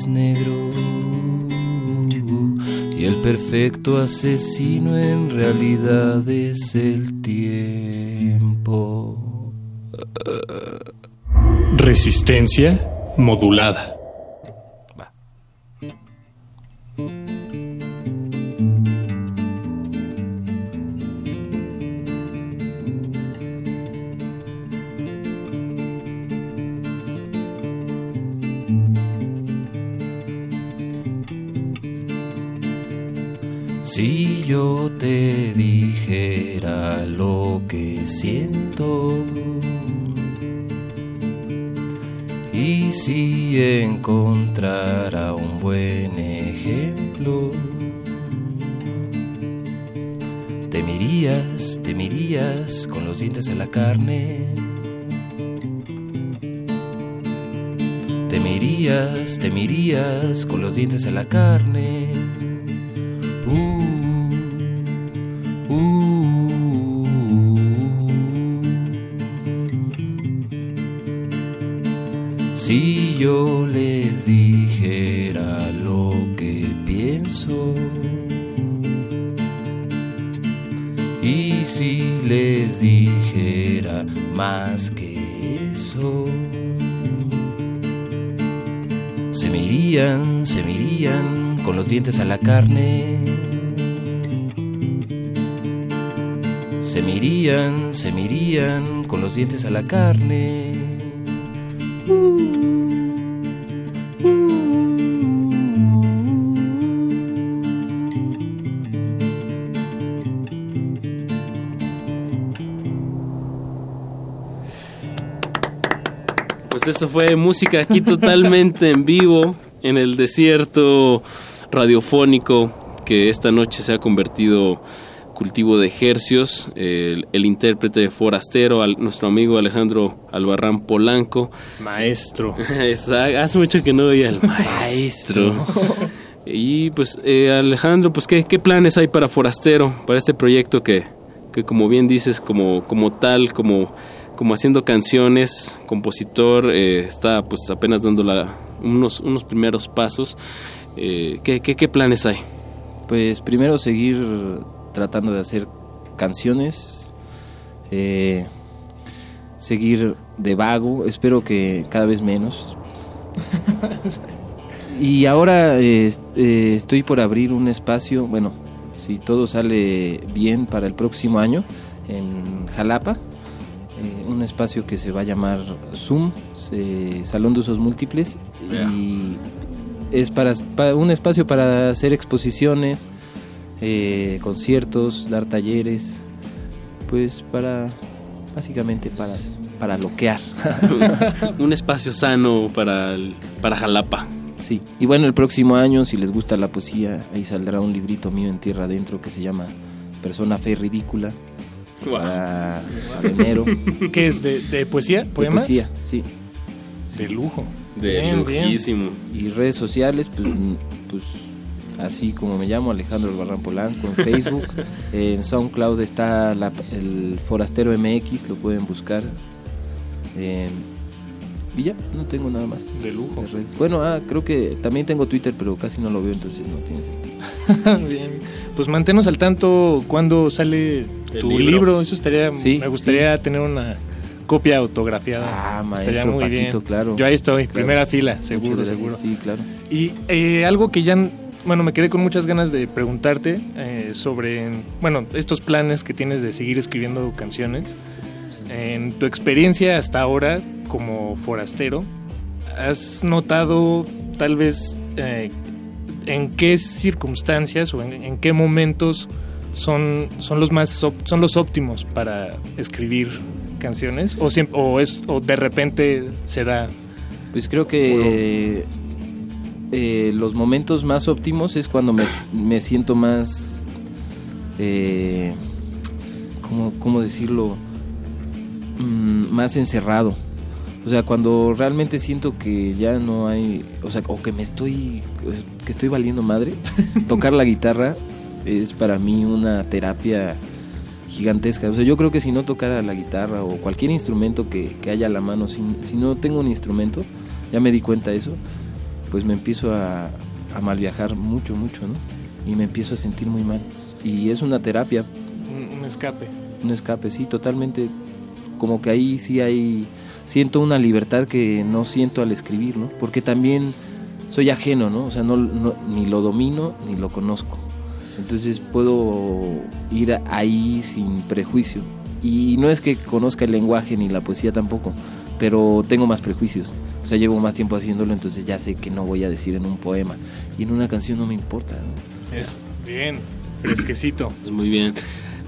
Negros. Y el perfecto asesino en realidad es el tiempo. Resistencia modulada. Los dientes en la carne. a la carne. Pues eso fue música aquí totalmente en vivo, en el desierto radiofónico que esta noche se ha convertido cultivo de ejercios, el, el intérprete forastero, al- nuestro amigo Alejandro Albarrán Polanco. Maestro. Exacto, hace mucho que no veía al maestro. y pues eh, Alejandro, pues ¿qué, qué planes hay para Forastero, para este proyecto que, que como bien dices, como, como tal, como, como haciendo canciones, compositor, eh, está pues apenas dando la- unos, unos primeros pasos. Eh, ¿qué, qué, qué planes hay? Pues primero seguir tratando de hacer canciones, eh, seguir de vago, espero que cada vez menos. y ahora eh, est- eh, estoy por abrir un espacio, bueno, si todo sale bien para el próximo año, en Jalapa, eh, un espacio que se va a llamar Zoom, Salón de Usos Múltiples, y es para, para un espacio para hacer exposiciones, eh, conciertos, dar talleres, pues para básicamente para para loquear. Un espacio sano para, el- para Jalapa. Sí, y bueno, el próximo año, si les gusta la poesía, ahí saldrá un librito mío en Tierra Adentro que se llama Persona Fe Ridícula. Para, para enero. ¿Qué es? ¿De, de poesía? De ¿Poemas? poesía, sí. De lujo. De Bien, bien. lujísimo. Y redes sociales, pues, mm, pues así como me llamo, Alejandro Albarrán Polanco en Facebook. en SoundCloud está la- el Forastero MX, lo pueden buscar. Eh, y ya, no tengo nada más. De lujo. Bueno, ah, creo que también tengo Twitter, pero casi no lo veo, entonces no tiene sentido. Bien. Pues mantenos al tanto cuando sale El tu libro. libro. Eso estaría. Sí, me gustaría tener una copia autografiada. Ah, estaría maestro muy Paquito, bien. claro. Yo ahí estoy, Claro. primera fila, seguro, gracias, seguro. Sí, claro. Y eh, algo que ya, bueno, me quedé con muchas ganas de preguntarte eh, sobre, bueno, estos planes que tienes de seguir escribiendo canciones. En tu experiencia hasta ahora como forastero, ¿has notado tal vez eh, en qué circunstancias o en, en qué momentos son, son, los más son los óptimos para escribir canciones? ¿O, o, es, o de repente se da Pues creo que eh, los momentos más óptimos es cuando me, me siento más, eh, ¿cómo, cómo decirlo? Mm, más encerrado. O sea, cuando realmente siento que ya no hay, o sea, o que me estoy, que estoy valiendo madre, tocar la guitarra es para mí una terapia gigantesca. O sea, yo creo que si no tocara la guitarra o cualquier instrumento que, que haya a la mano, si, si no tengo un instrumento, ya me di cuenta de eso, pues me empiezo a, a mal viajar mucho, mucho, ¿no? Y me empiezo a sentir muy mal. Y es una terapia, un, un escape. un escape, sí, totalmente. Como que ahí sí hay, siento una libertad que no siento al escribir, ¿no? Porque también soy ajeno, ¿no? O sea, no, no- ni lo domino ni lo conozco. Entonces puedo ir ahí sin prejuicio. Y no es que conozca el lenguaje ni la poesía tampoco, pero tengo más prejuicios. O sea, llevo más tiempo haciéndolo, entonces ya sé que no voy a decir en un poema. Y en una canción no me importa. ¿no? Es bien, fresquecito. Pues muy bien.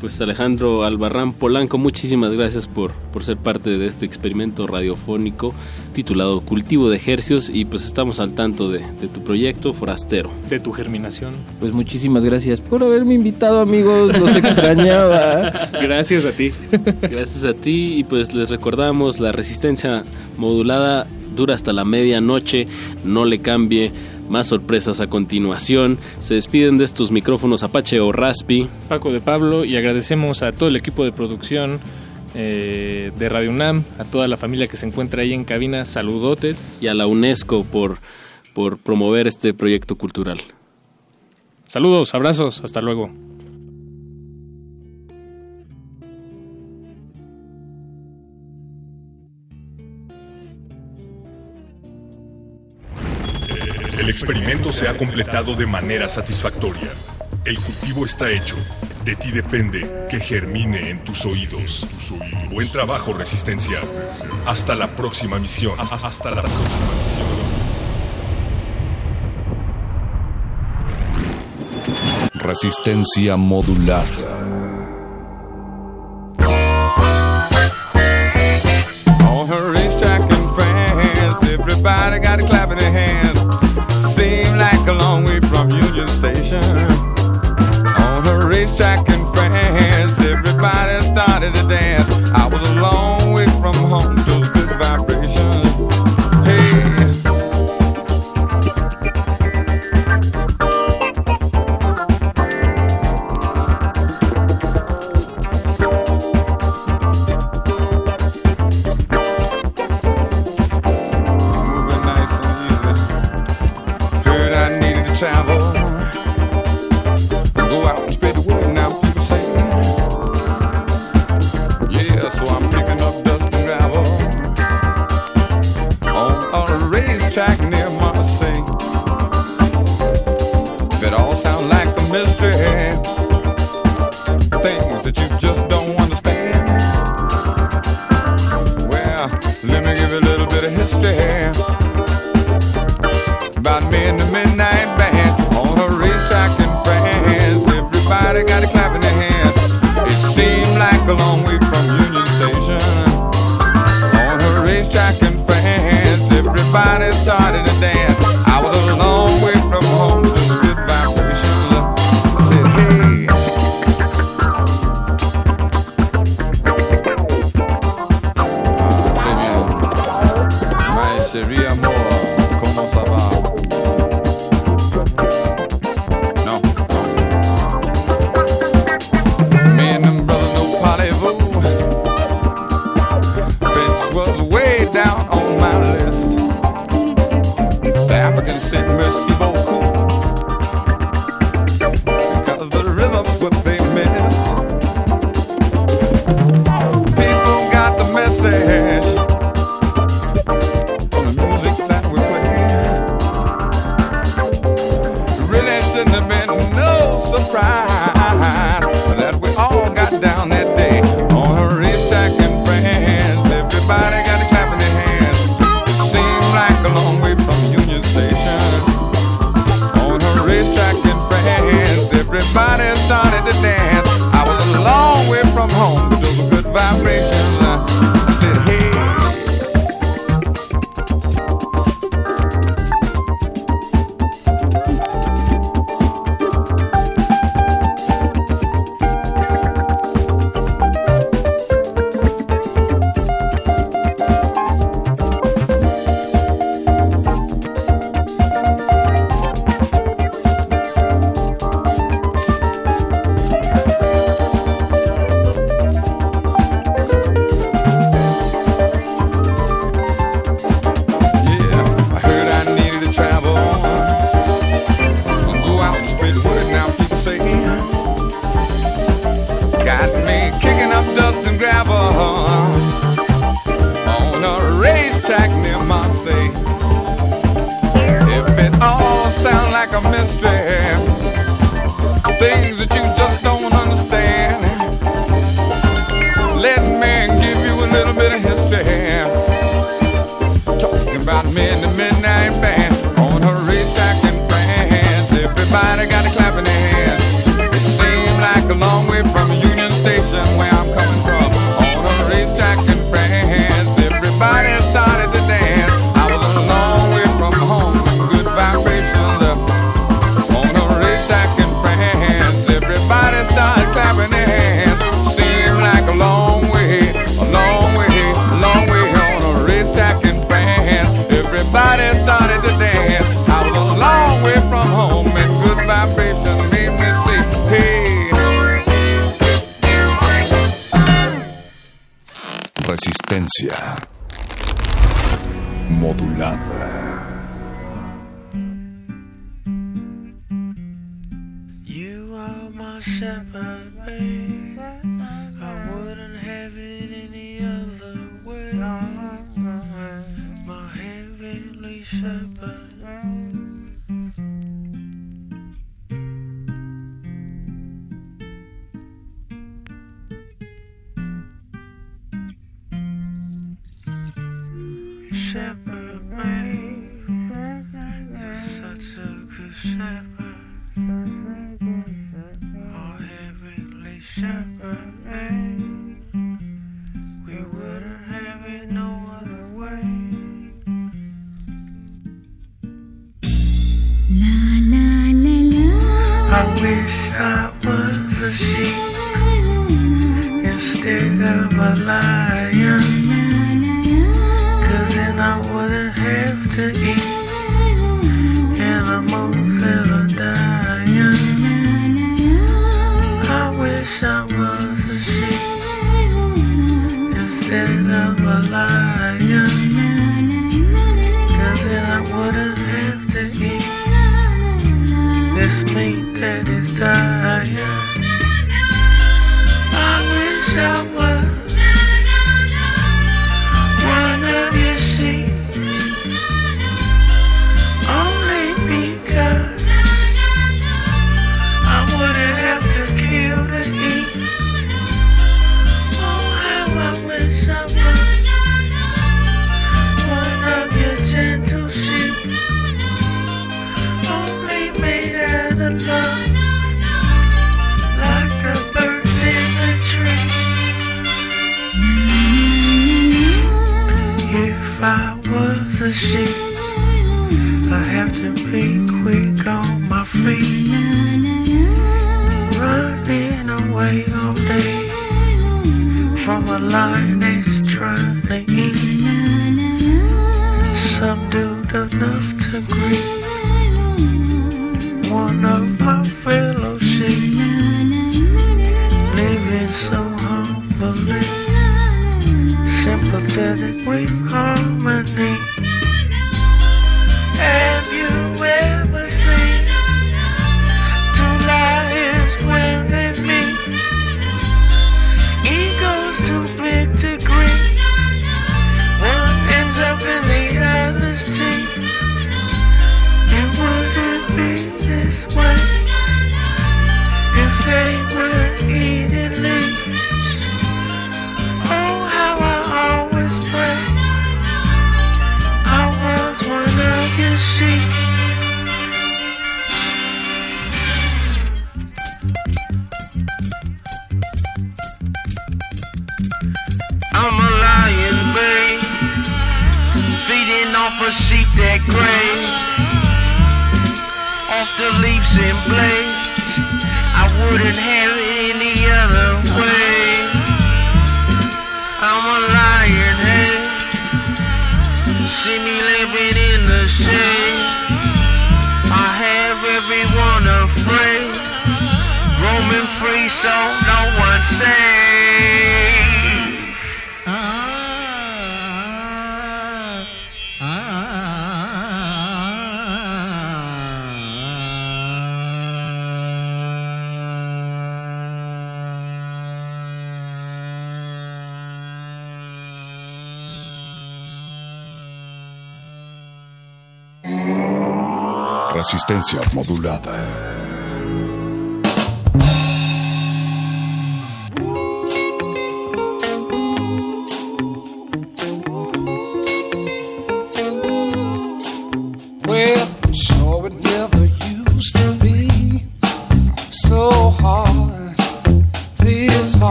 Pues Alejandro Albarrán Polanco, muchísimas gracias por, por ser parte de este experimento radiofónico titulado Cultivo de Ejercios y pues estamos al tanto de, de tu proyecto Forastero. De tu germinación. Pues muchísimas gracias por haberme invitado, amigos. Los extrañaba. Gracias a ti. Gracias a ti y pues les recordamos la resistencia modulada dura hasta la medianoche, no le cambie. Más sorpresas a continuación. Se despiden de estos micrófonos Apache o Raspi. Paco de Pablo y agradecemos a todo el equipo de producción eh, de Radio UNAM, a toda la familia que se encuentra ahí en cabina, saludotes. Y a la UNESCO por, por promover este proyecto cultural. Saludos, abrazos, hasta luego. El experimento se ha completado de manera satisfactoria. El cultivo está hecho. De ti depende que germine en tus oídos. Buen trabajo, Resistencia. Hasta la próxima misión. Hasta la próxima misión. Resistencia a long way from Union Station. On a racetrack in France, everybody started to dance. I was alone.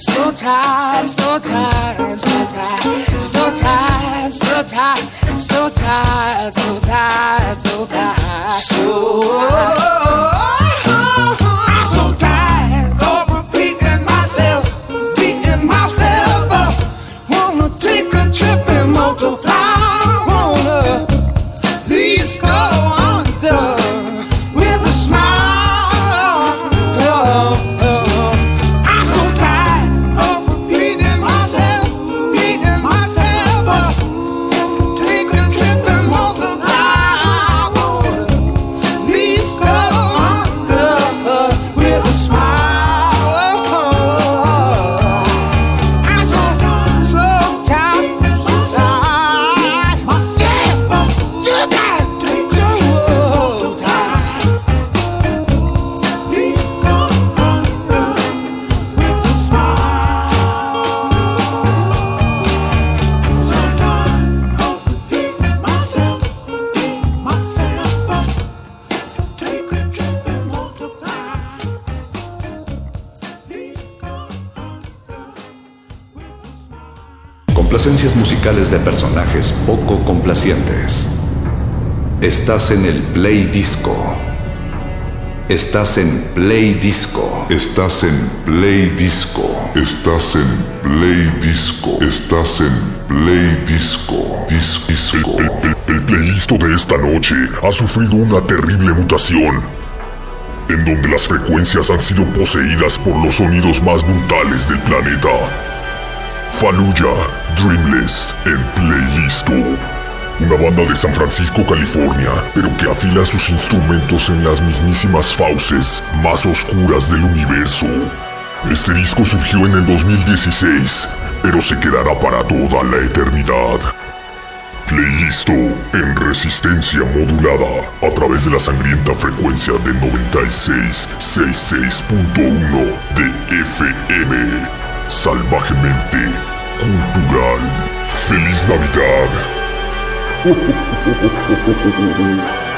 So tired, so tired, so tired, so tired, so tired, so tired, so tired, so tired, So. tired. De personajes poco complacientes. Estás en el Play Disco. Estás en Play Disco. Estás en Play Disco. Estás en Play Disco. Estás en Play Disco. Dis- disco. El, el- el playlist de esta noche ha sufrido una terrible mutación, en donde las frecuencias han sido poseídas por los sonidos más brutales del planeta. Fallujah Dreamless en Playlisto. Una banda de San Francisco, California, pero que afila sus instrumentos en las mismísimas fauces más oscuras del universo. Este disco surgió en el 2016, pero se quedará para toda la eternidad. Playlisto en resistencia modulada a través de la sangrienta frecuencia de 9666.1 de FM. Salvajemente cultural. ¡Feliz Navidad!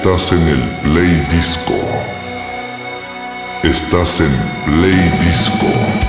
Estás en el Play Disco. Estás en Play Disco.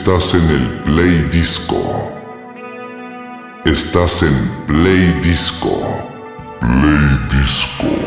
Estás en el Play Disco. Estás en Play Disco. Play Disco.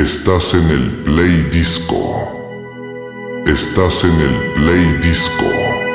Estás en el Play Disco. Estás en el Play Disco.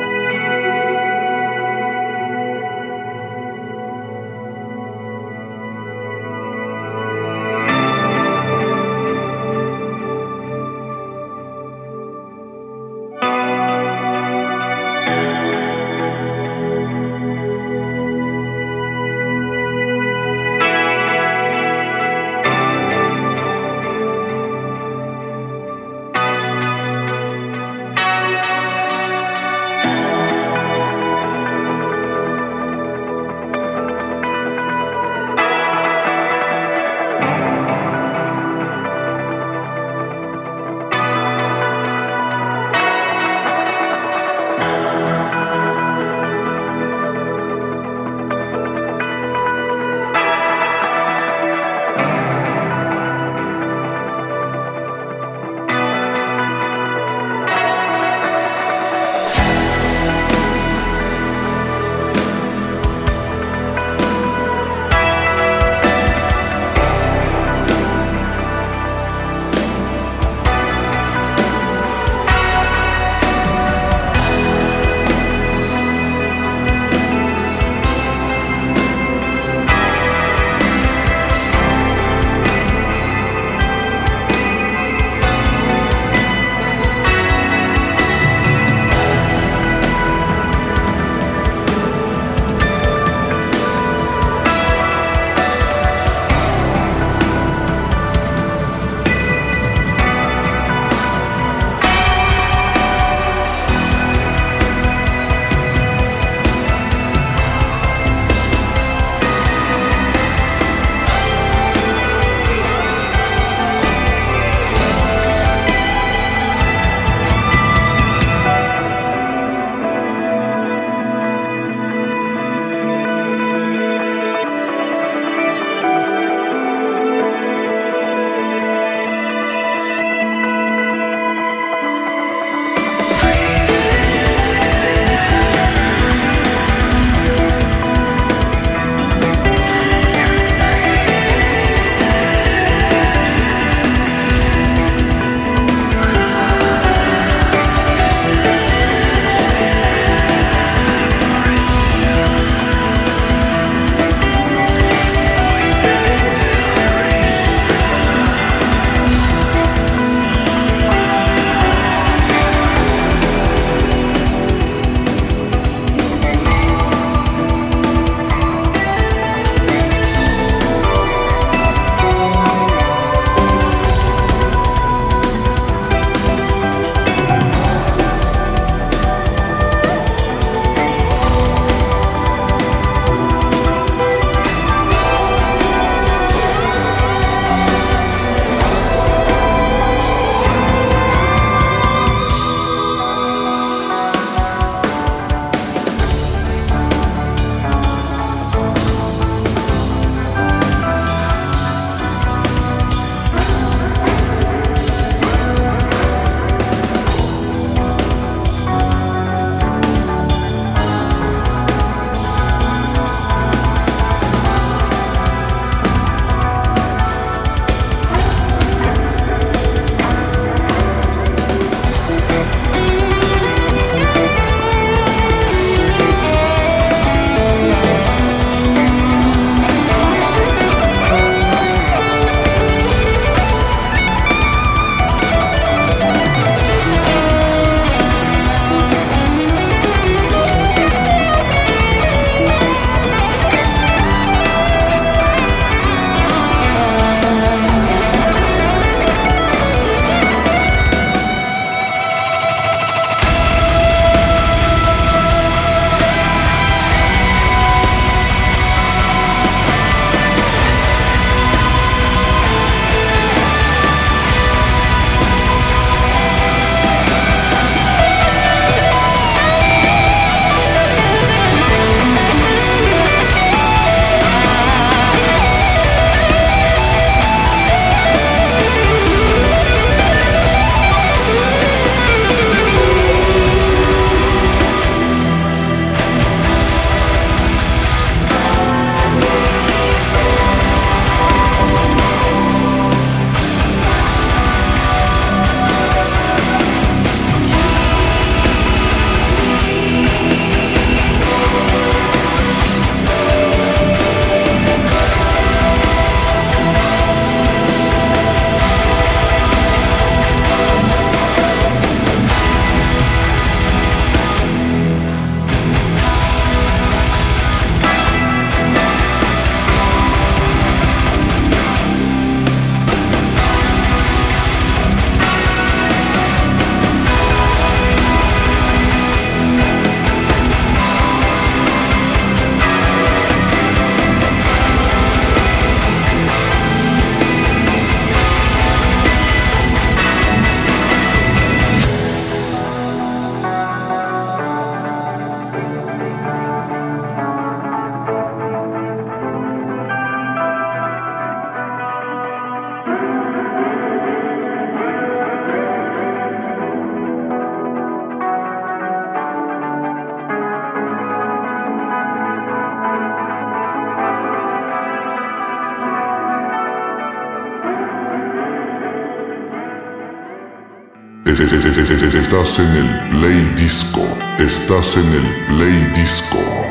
Estás en el Play Disco. Estás en el Play Disco.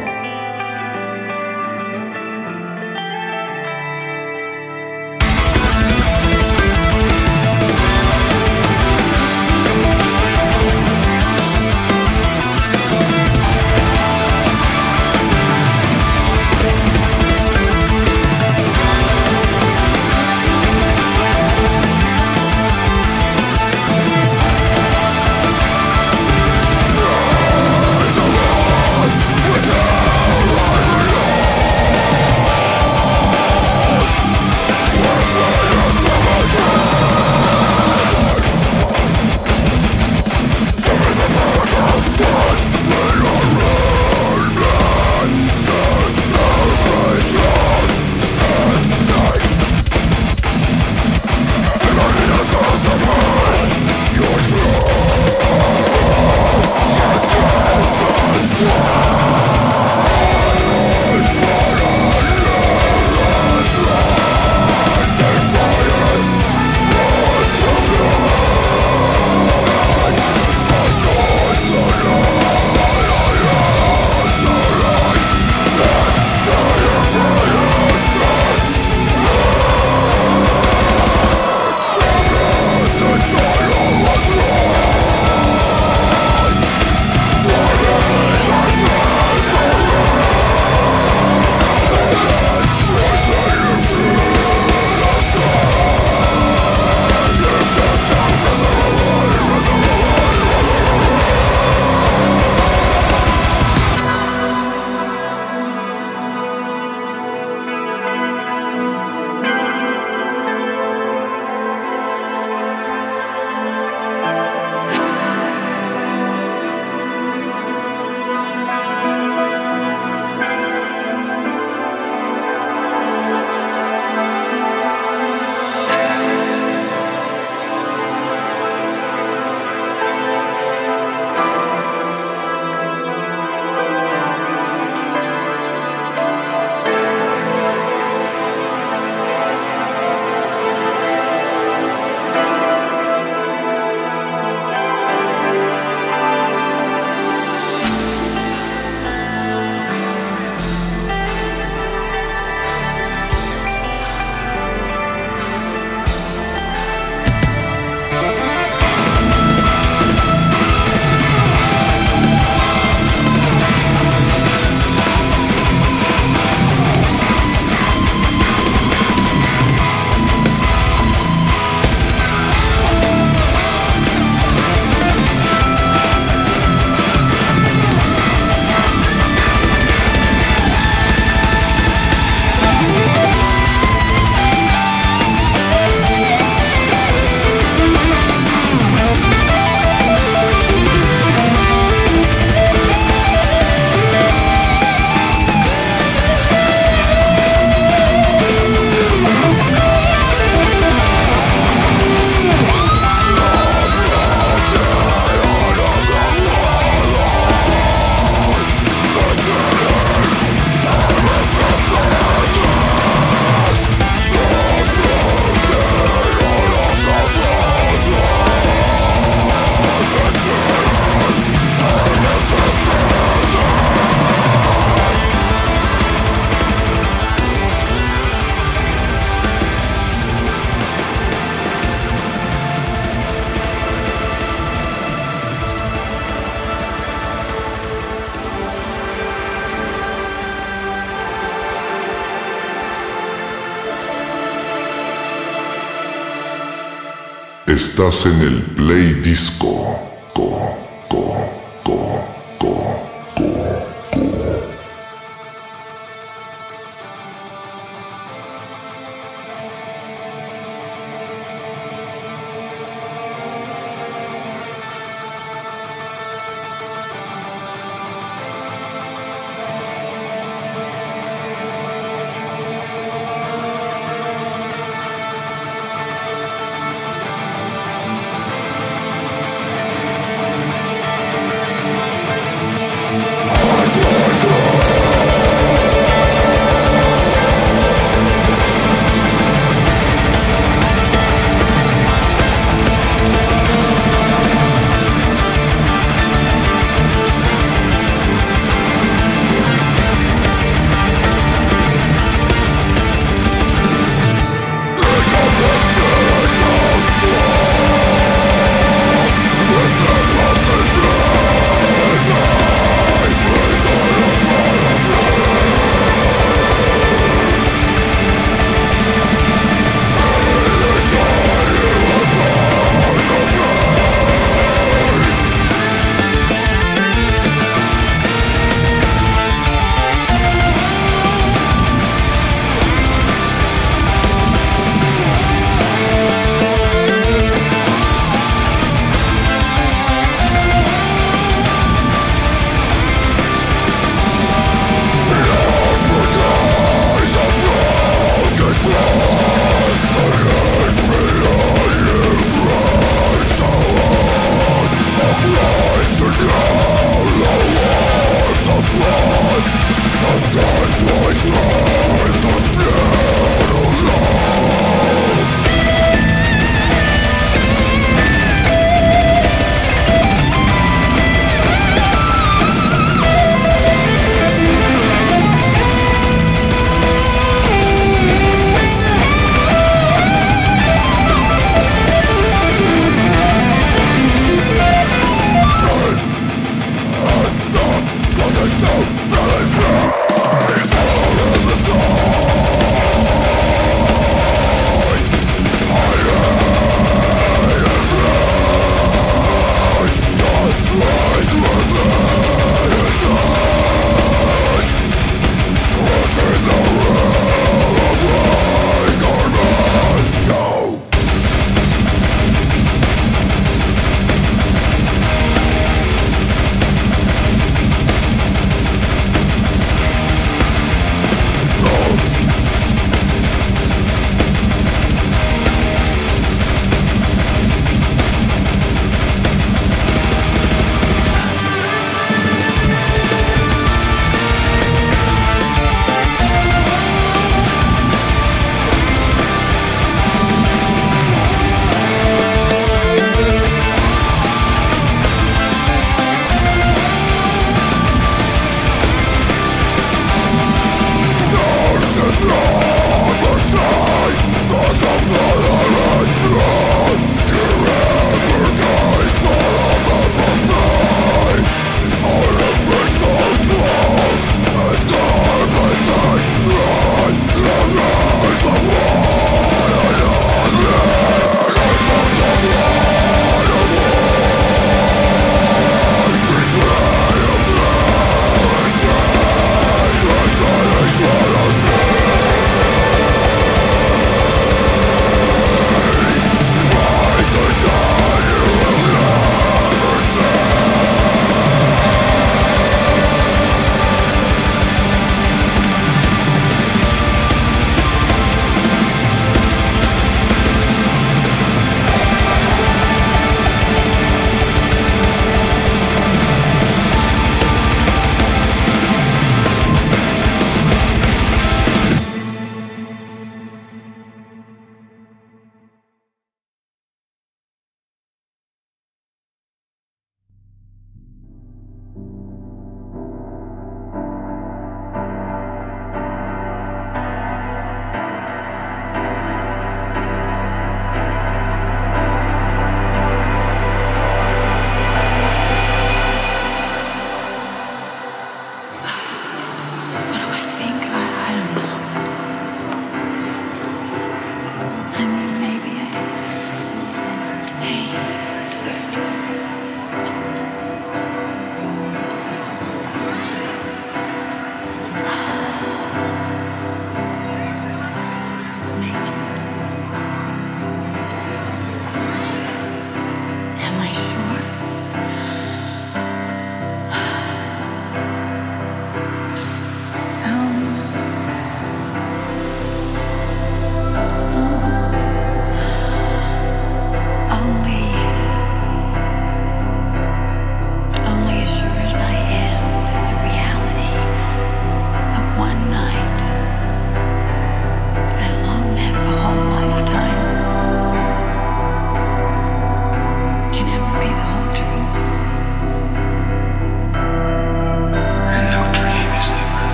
Estás en el Play Disco.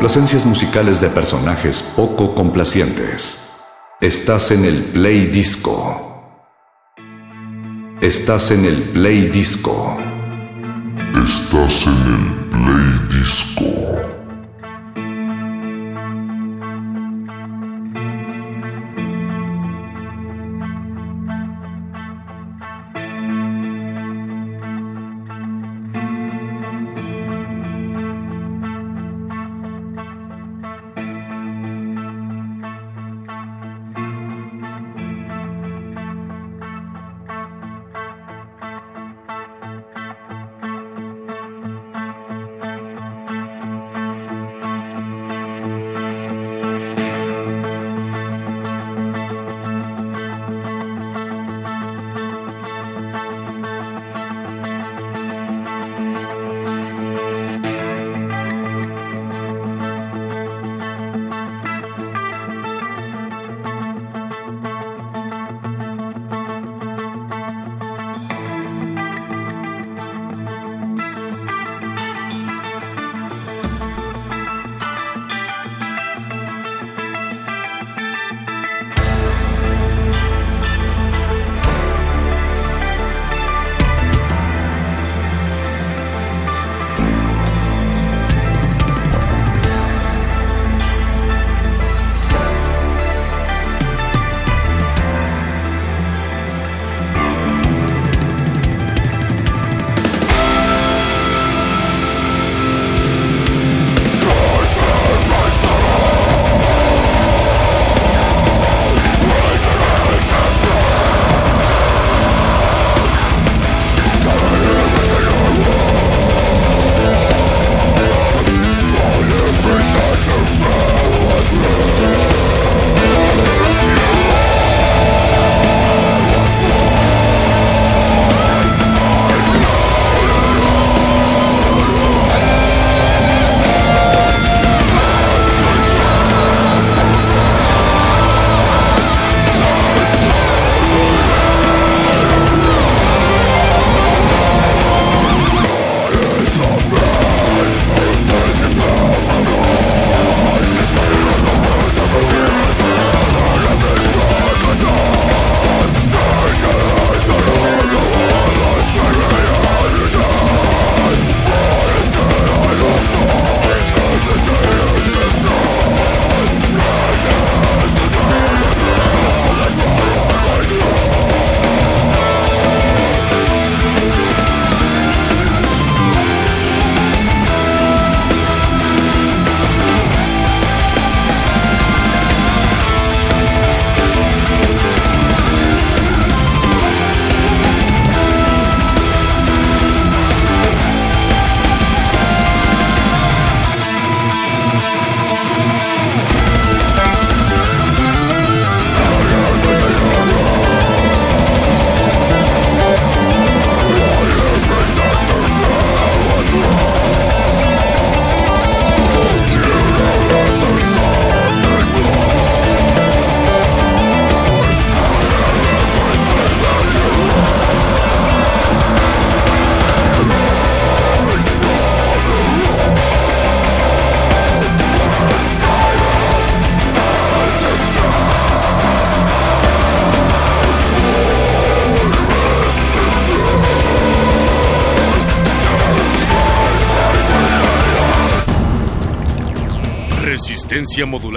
Complacencias musicales de personajes poco complacientes. Estás en el Play Disco. Estás en el Play Disco.